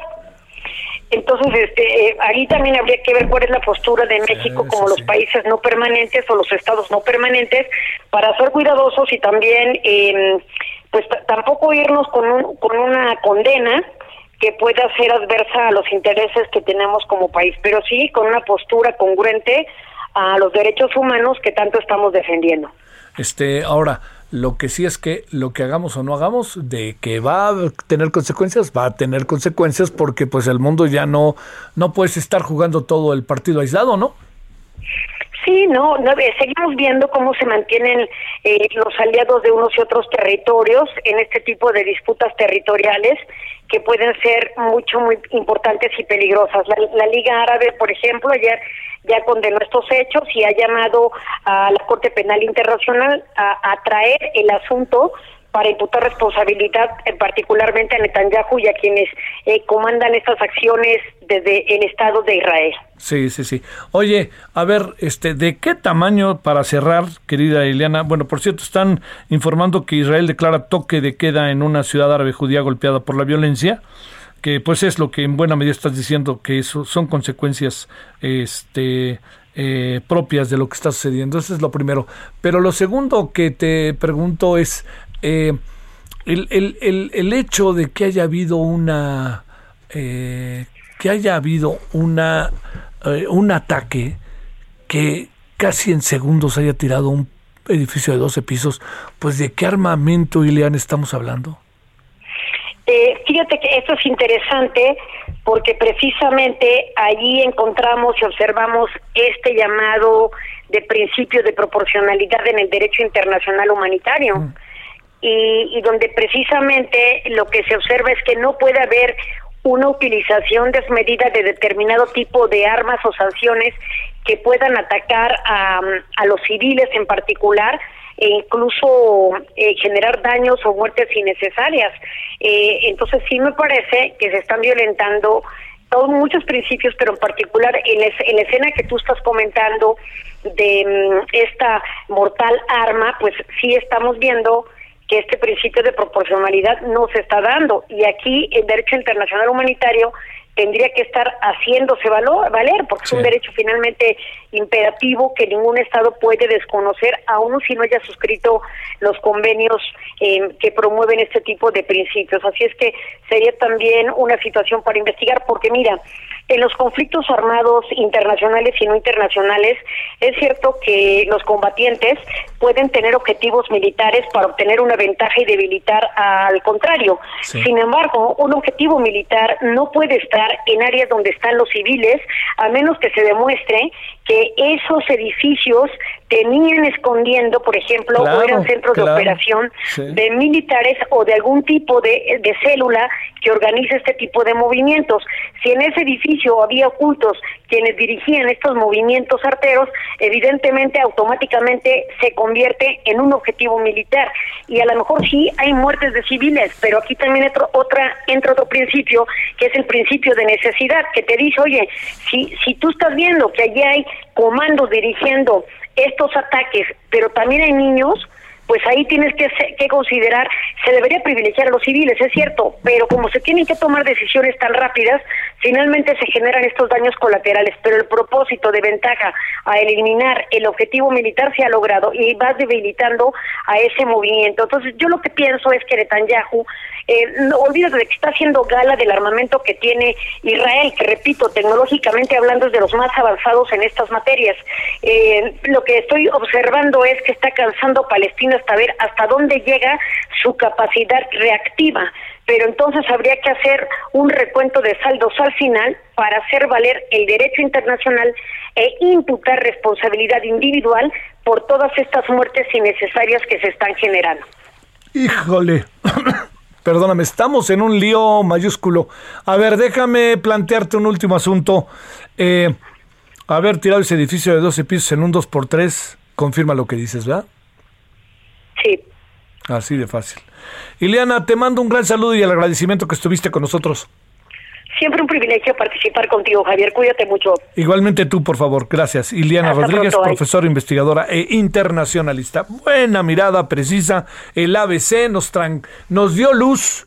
Entonces, este, ahí también habría que ver cuál es la postura de México como los países no permanentes o los estados no permanentes para ser cuidadosos y también, em, pues tampoco irnos con, un, con una condena que pueda ser adversa a los intereses que tenemos como país, pero sí con una postura congruente a los derechos humanos que tanto estamos defendiendo. Este, ahora, lo que sí es que lo que hagamos o no hagamos, de que va a tener consecuencias, va a tener consecuencias porque pues el mundo ya no, no puedes estar jugando todo el partido aislado, ¿no? Sí, no, no eh, seguimos viendo cómo se mantienen eh, los aliados de unos y otros territorios en este tipo de disputas territoriales que pueden ser mucho, muy importantes y peligrosas. La, Liga Árabe, por ejemplo, ayer ya condenó estos hechos y ha llamado a la Corte Penal Internacional a traer el asunto para imputar responsabilidad eh, particularmente a Netanyahu y a quienes eh, comandan estas acciones desde el Estado de Israel. Sí, sí, sí. Oye, a ver, este, ¿de qué tamaño, para cerrar, querida Ileana? Bueno, por cierto, están informando que Israel declara toque de queda en una ciudad árabe judía golpeada por la violencia que pues es lo que en buena medida estás diciendo que eso son consecuencias este eh, propias de lo que está sucediendo. Eso es lo primero. Pero lo segundo que te pregunto es, eh, el, el, el, hecho de que haya habido una eh, que haya habido una eh, un ataque que casi en segundos haya tirado un edificio de 12 pisos, pues de qué armamento, Ileán, estamos hablando? fíjate que esto es interesante porque precisamente allí encontramos y observamos este llamado de principio de proporcionalidad en el derecho internacional humanitario. Mm y, donde precisamente lo que se observa es que no puede haber una utilización desmedida de determinado tipo de armas o sanciones que puedan atacar a, a los civiles en particular e incluso eh, generar daños o muertes innecesarias. Eh, entonces sí me parece que se están violentando todos muchos principios, pero en particular en, en la escena que tú estás comentando de mm, esta mortal arma, pues sí estamos viendo que este principio de proporcionalidad no se está dando. Y aquí el derecho internacional humanitario tendría que estar haciéndose valor, valer, porque es un derecho finalmente imperativo que ningún Estado puede desconocer, aun si no haya suscrito los convenios eh, que promueven este tipo de principios. Así es que sería también una situación para investigar, porque mira, en los conflictos armados internacionales y no internacionales, es cierto que los combatientes pueden tener objetivos militares para obtener una ventaja y debilitar al contrario. Sin embargo, un objetivo militar no puede estar en áreas donde están los civiles, a menos que se demuestre que esos edificios tenían escondiendo, por ejemplo, Claro, o eran centros claro, de operación sí. de militares o de algún tipo de, de célula que organiza este tipo de movimientos. Si en ese edificio había ocultos quienes dirigían estos movimientos arteros, evidentemente automáticamente se convierte en un objetivo militar. Y a lo mejor sí hay muertes de civiles, pero aquí también entra, otra, entra otro principio, que es el principio de necesidad, que te dice, oye, si, si tú estás viendo que allí hay comandos dirigiendo estos ataques, pero también hay niños, pues ahí tienes que, que considerar, se debería privilegiar a los civiles, es cierto, pero como se tienen que tomar decisiones tan rápidas, finalmente se generan estos daños colaterales, pero el propósito de ventaja a eliminar el objetivo militar se ha logrado y vas debilitando a ese movimiento. Entonces yo lo que pienso es que Netanyahu, eh, no olvídate de que está haciendo gala del armamento que tiene Israel, que repito, tecnológicamente hablando es de los más avanzados en estas materias. Eh, lo que estoy observando es que está cansando a Palestina hasta ver hasta dónde llega su capacidad reactiva. Pero entonces habría que hacer un recuento de saldos al final para hacer valer el derecho internacional e imputar responsabilidad individual por todas estas muertes innecesarias que se están generando. Híjole. Perdóname, estamos en un lío mayúsculo. A ver, déjame plantearte un último asunto. Eh, haber tirado ese edificio de 12 pisos en un 2x3 confirma lo que dices, ¿verdad? Sí. Así de fácil. Ileana, te mando un gran saludo y el agradecimiento que estuviste con nosotros. Siempre un privilegio participar contigo, Javier. Cuídate mucho. Igualmente tú, por favor. Gracias. Ileana Hasta Rodríguez, pronto, profesora, investigadora e internacionalista. Buena mirada, precisa. El ABC nos, tran- nos dio luz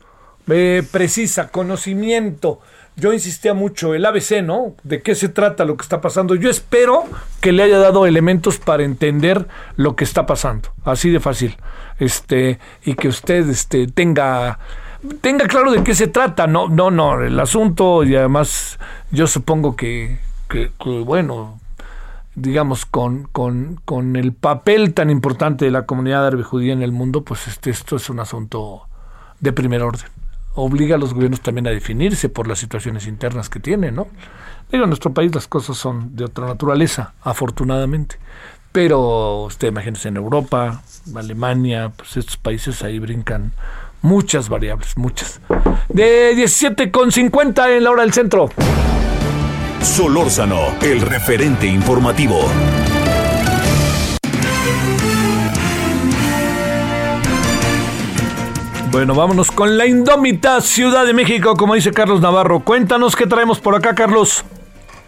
eh, precisa, conocimiento. Yo insistía mucho, el ABC, ¿no? ¿De qué se trata lo que está pasando? Yo espero que le haya dado elementos para entender lo que está pasando. Así de fácil. Este, y que usted este, tenga tenga claro de qué se trata. No, no, no, el asunto y además yo supongo que, que- que, bueno, digamos, con, con, con el papel tan importante de la comunidad árabe judía en el mundo, pues este, esto es un asunto de primer orden. Obliga a los gobiernos también a definirse por las situaciones internas que tienen, ¿no? Digo, en nuestro país las cosas son de otra naturaleza, afortunadamente. Pero usted imagínese en Europa, Alemania, pues estos países ahí brincan muchas variables, muchas. De 17,50 en la hora del centro. Solórzano, el referente informativo. Bueno, vámonos con la indómita Ciudad de México, como dice Carlos Navarro. Cuéntanos qué traemos por acá, Carlos.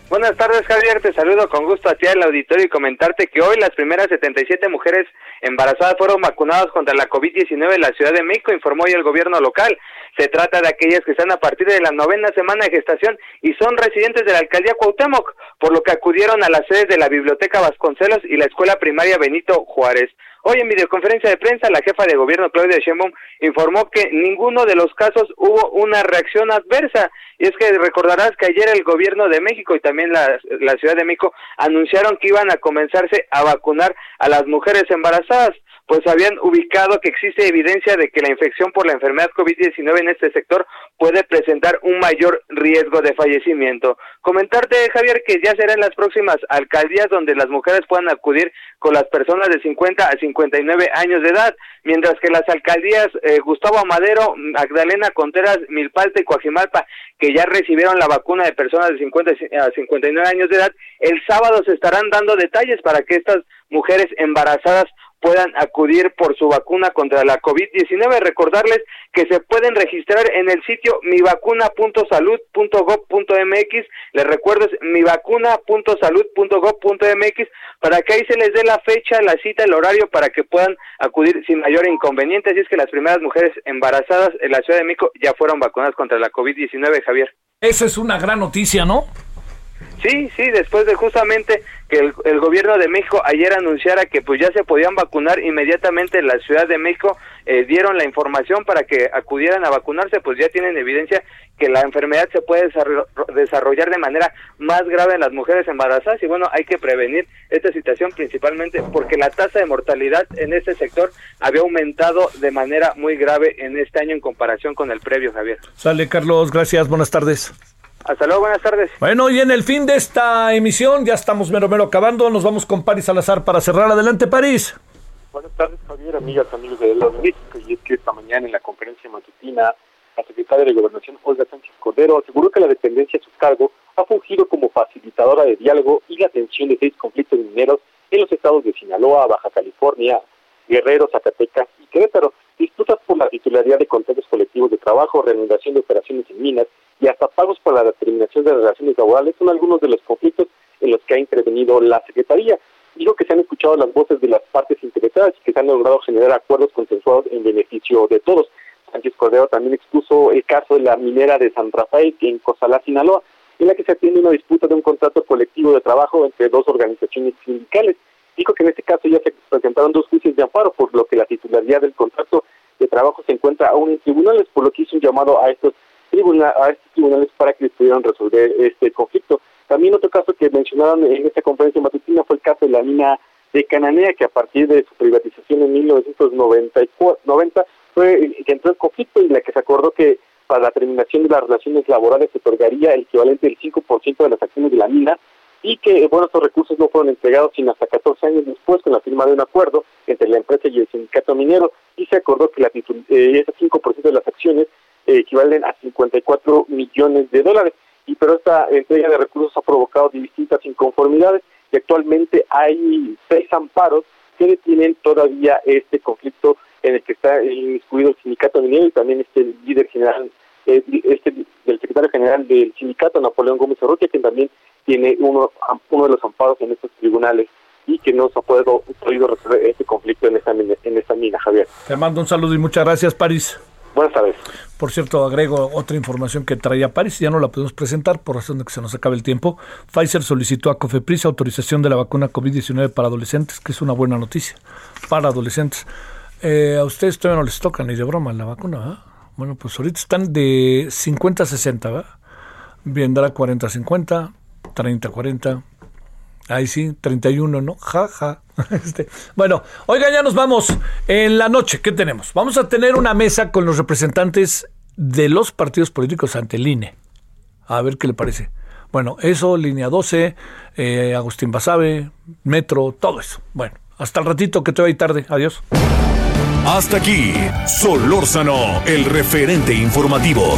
Buenas tardes, Javier. Te saludo con gusto a ti al auditorio y comentarte que hoy las primeras 77 mujeres embarazadas fueron vacunadas contra la COVID-19 en la Ciudad de México, informó hoy el gobierno local. Se trata de aquellas que están a partir de la novena semana de gestación y son residentes de la alcaldía Cuauhtémoc, por lo que acudieron a las sedes de la Biblioteca Vasconcelos y la Escuela Primaria Benito Juárez. Hoy en videoconferencia de prensa, la jefa de gobierno Claudia Sheinbaum informó que ninguno de los casos hubo una reacción adversa. Y es que recordarás que ayer el gobierno de México y también la, la Ciudad de México anunciaron que iban a comenzarse a vacunar a las mujeres embarazadas pues habían ubicado que existe evidencia de que la infección por la enfermedad COVID-19 en este sector puede presentar un mayor riesgo de fallecimiento. Comentarte, Javier, que ya serán las próximas alcaldías donde las mujeres puedan acudir con las personas de 50 a 59 años de edad, mientras que las alcaldías eh, Gustavo Amadero, Magdalena Contreras, Milpalta y Coajimalpa, que ya recibieron la vacuna de personas de 50 a 59 años de edad, el sábado se estarán dando detalles para que estas mujeres embarazadas puedan acudir por su vacuna contra la COVID-19. Recordarles que se pueden registrar en el sitio mivacuna.salud.gov.mx. Les recuerdo es mivacuna.salud.gov.mx para que ahí se les dé la fecha, la cita, el horario para que puedan acudir sin mayor inconveniente. Así es que las primeras mujeres embarazadas en la Ciudad de México ya fueron vacunadas contra la COVID-19, Javier. Esa es una gran noticia, ¿no? Sí, sí, después de justamente que el, gobierno de México ayer anunciara que pues ya se podían vacunar inmediatamente en la Ciudad de México, eh, dieron la información para que acudieran a vacunarse, pues ya tienen evidencia que la enfermedad se puede desarrollar de manera más grave en las mujeres embarazadas y bueno, hay que prevenir esta situación principalmente porque la tasa de mortalidad en este sector había aumentado de manera muy grave en este año en comparación con el previo, Javier. Sale, Carlos, gracias, buenas tardes. Hasta luego, buenas tardes. Bueno, y en el fin de esta emisión, ya estamos mero mero acabando, nos vamos con París Salazar para cerrar. Adelante, París. Buenas tardes, Javier, amigas, amigos de la México. Y es que esta mañana en la conferencia matutina, la secretaria de Gobernación, Olga Sánchez Cordero, aseguró que la dependencia a su cargo ha fungido como facilitadora de diálogo y la atención de seis conflictos mineros en los estados de Sinaloa, Baja California, Guerrero, Zacatecas y Querétaro, disputas por la titularidad de contratos colectivos de trabajo, reanudación de operaciones en minas y hasta pagos por la determinación de relaciones laborales son algunos de los conflictos en los que ha intervenido la Secretaría. Digo que se han escuchado las voces de las partes interesadas y que se han logrado generar acuerdos consensuados en beneficio de todos. Sánchez Cordero también expuso el caso de la minera de San Rafael en Cozalá, Sinaloa, en la que se atiende una disputa de un contrato colectivo de trabajo entre dos organizaciones sindicales. Dijo que en este caso ya se presentaron dos juicios de amparo, por lo que la titularidad del contrato de trabajo se encuentra aún en tribunales, por lo que hizo un llamado a estos, a estos tribunales para que pudieran resolver este conflicto. También otro caso que mencionaron en esta conferencia matutina fue el caso de la mina de Cananea, que a partir de su privatización en 1990 fue que entró en conflicto y la que se acordó que para la terminación de las relaciones laborales se otorgaría el equivalente del 5% de las acciones de la mina y que, bueno, estos recursos no fueron entregados sino hasta 14 años después con la firma de un acuerdo entre la empresa y el sindicato minero y se acordó que la, eh, ese 5% de las acciones equivalen a 54 millones de dólares. Y pero esta entrega de recursos ha provocado distintas inconformidades y actualmente hay seis amparos que detienen todavía este conflicto en el que está inmiscuido el sindicato minero y también este líder general, eh, este del secretario general del sindicato, Napoleón Gómez Urrutia, que también tiene uno, uno de los amparos en estos tribunales y que no se ha podido resolver este conflicto en esta, en esta mina, Javier. Te mando un saludo y muchas gracias, París. Buenas tardes. Por cierto, agrego otra información que traía París, ya no la podemos presentar por razón de que se nos acabe el tiempo. Pfizer solicitó a Cofepris autorización de la vacuna COVID-19 para adolescentes, que es una buena noticia para adolescentes. Eh, a ustedes todavía no les toca ni de broma la vacuna, ¿verdad? Bueno, pues ahorita están de 50 a 60, ¿verdad? Vendrá 40 a 50, 30 a 40. Ahí sí, 31, ¿no? Ja, ja. Este, bueno, oiga, ya nos vamos. En la noche, ¿qué tenemos? Vamos a tener una mesa con los representantes de los partidos políticos ante el INE. A ver qué le parece. Bueno, eso, línea 12, eh, Agustín Basabe, Metro, todo eso. Bueno, hasta el ratito que te voy tarde. Adiós. Hasta aquí, Solórzano, el referente informativo.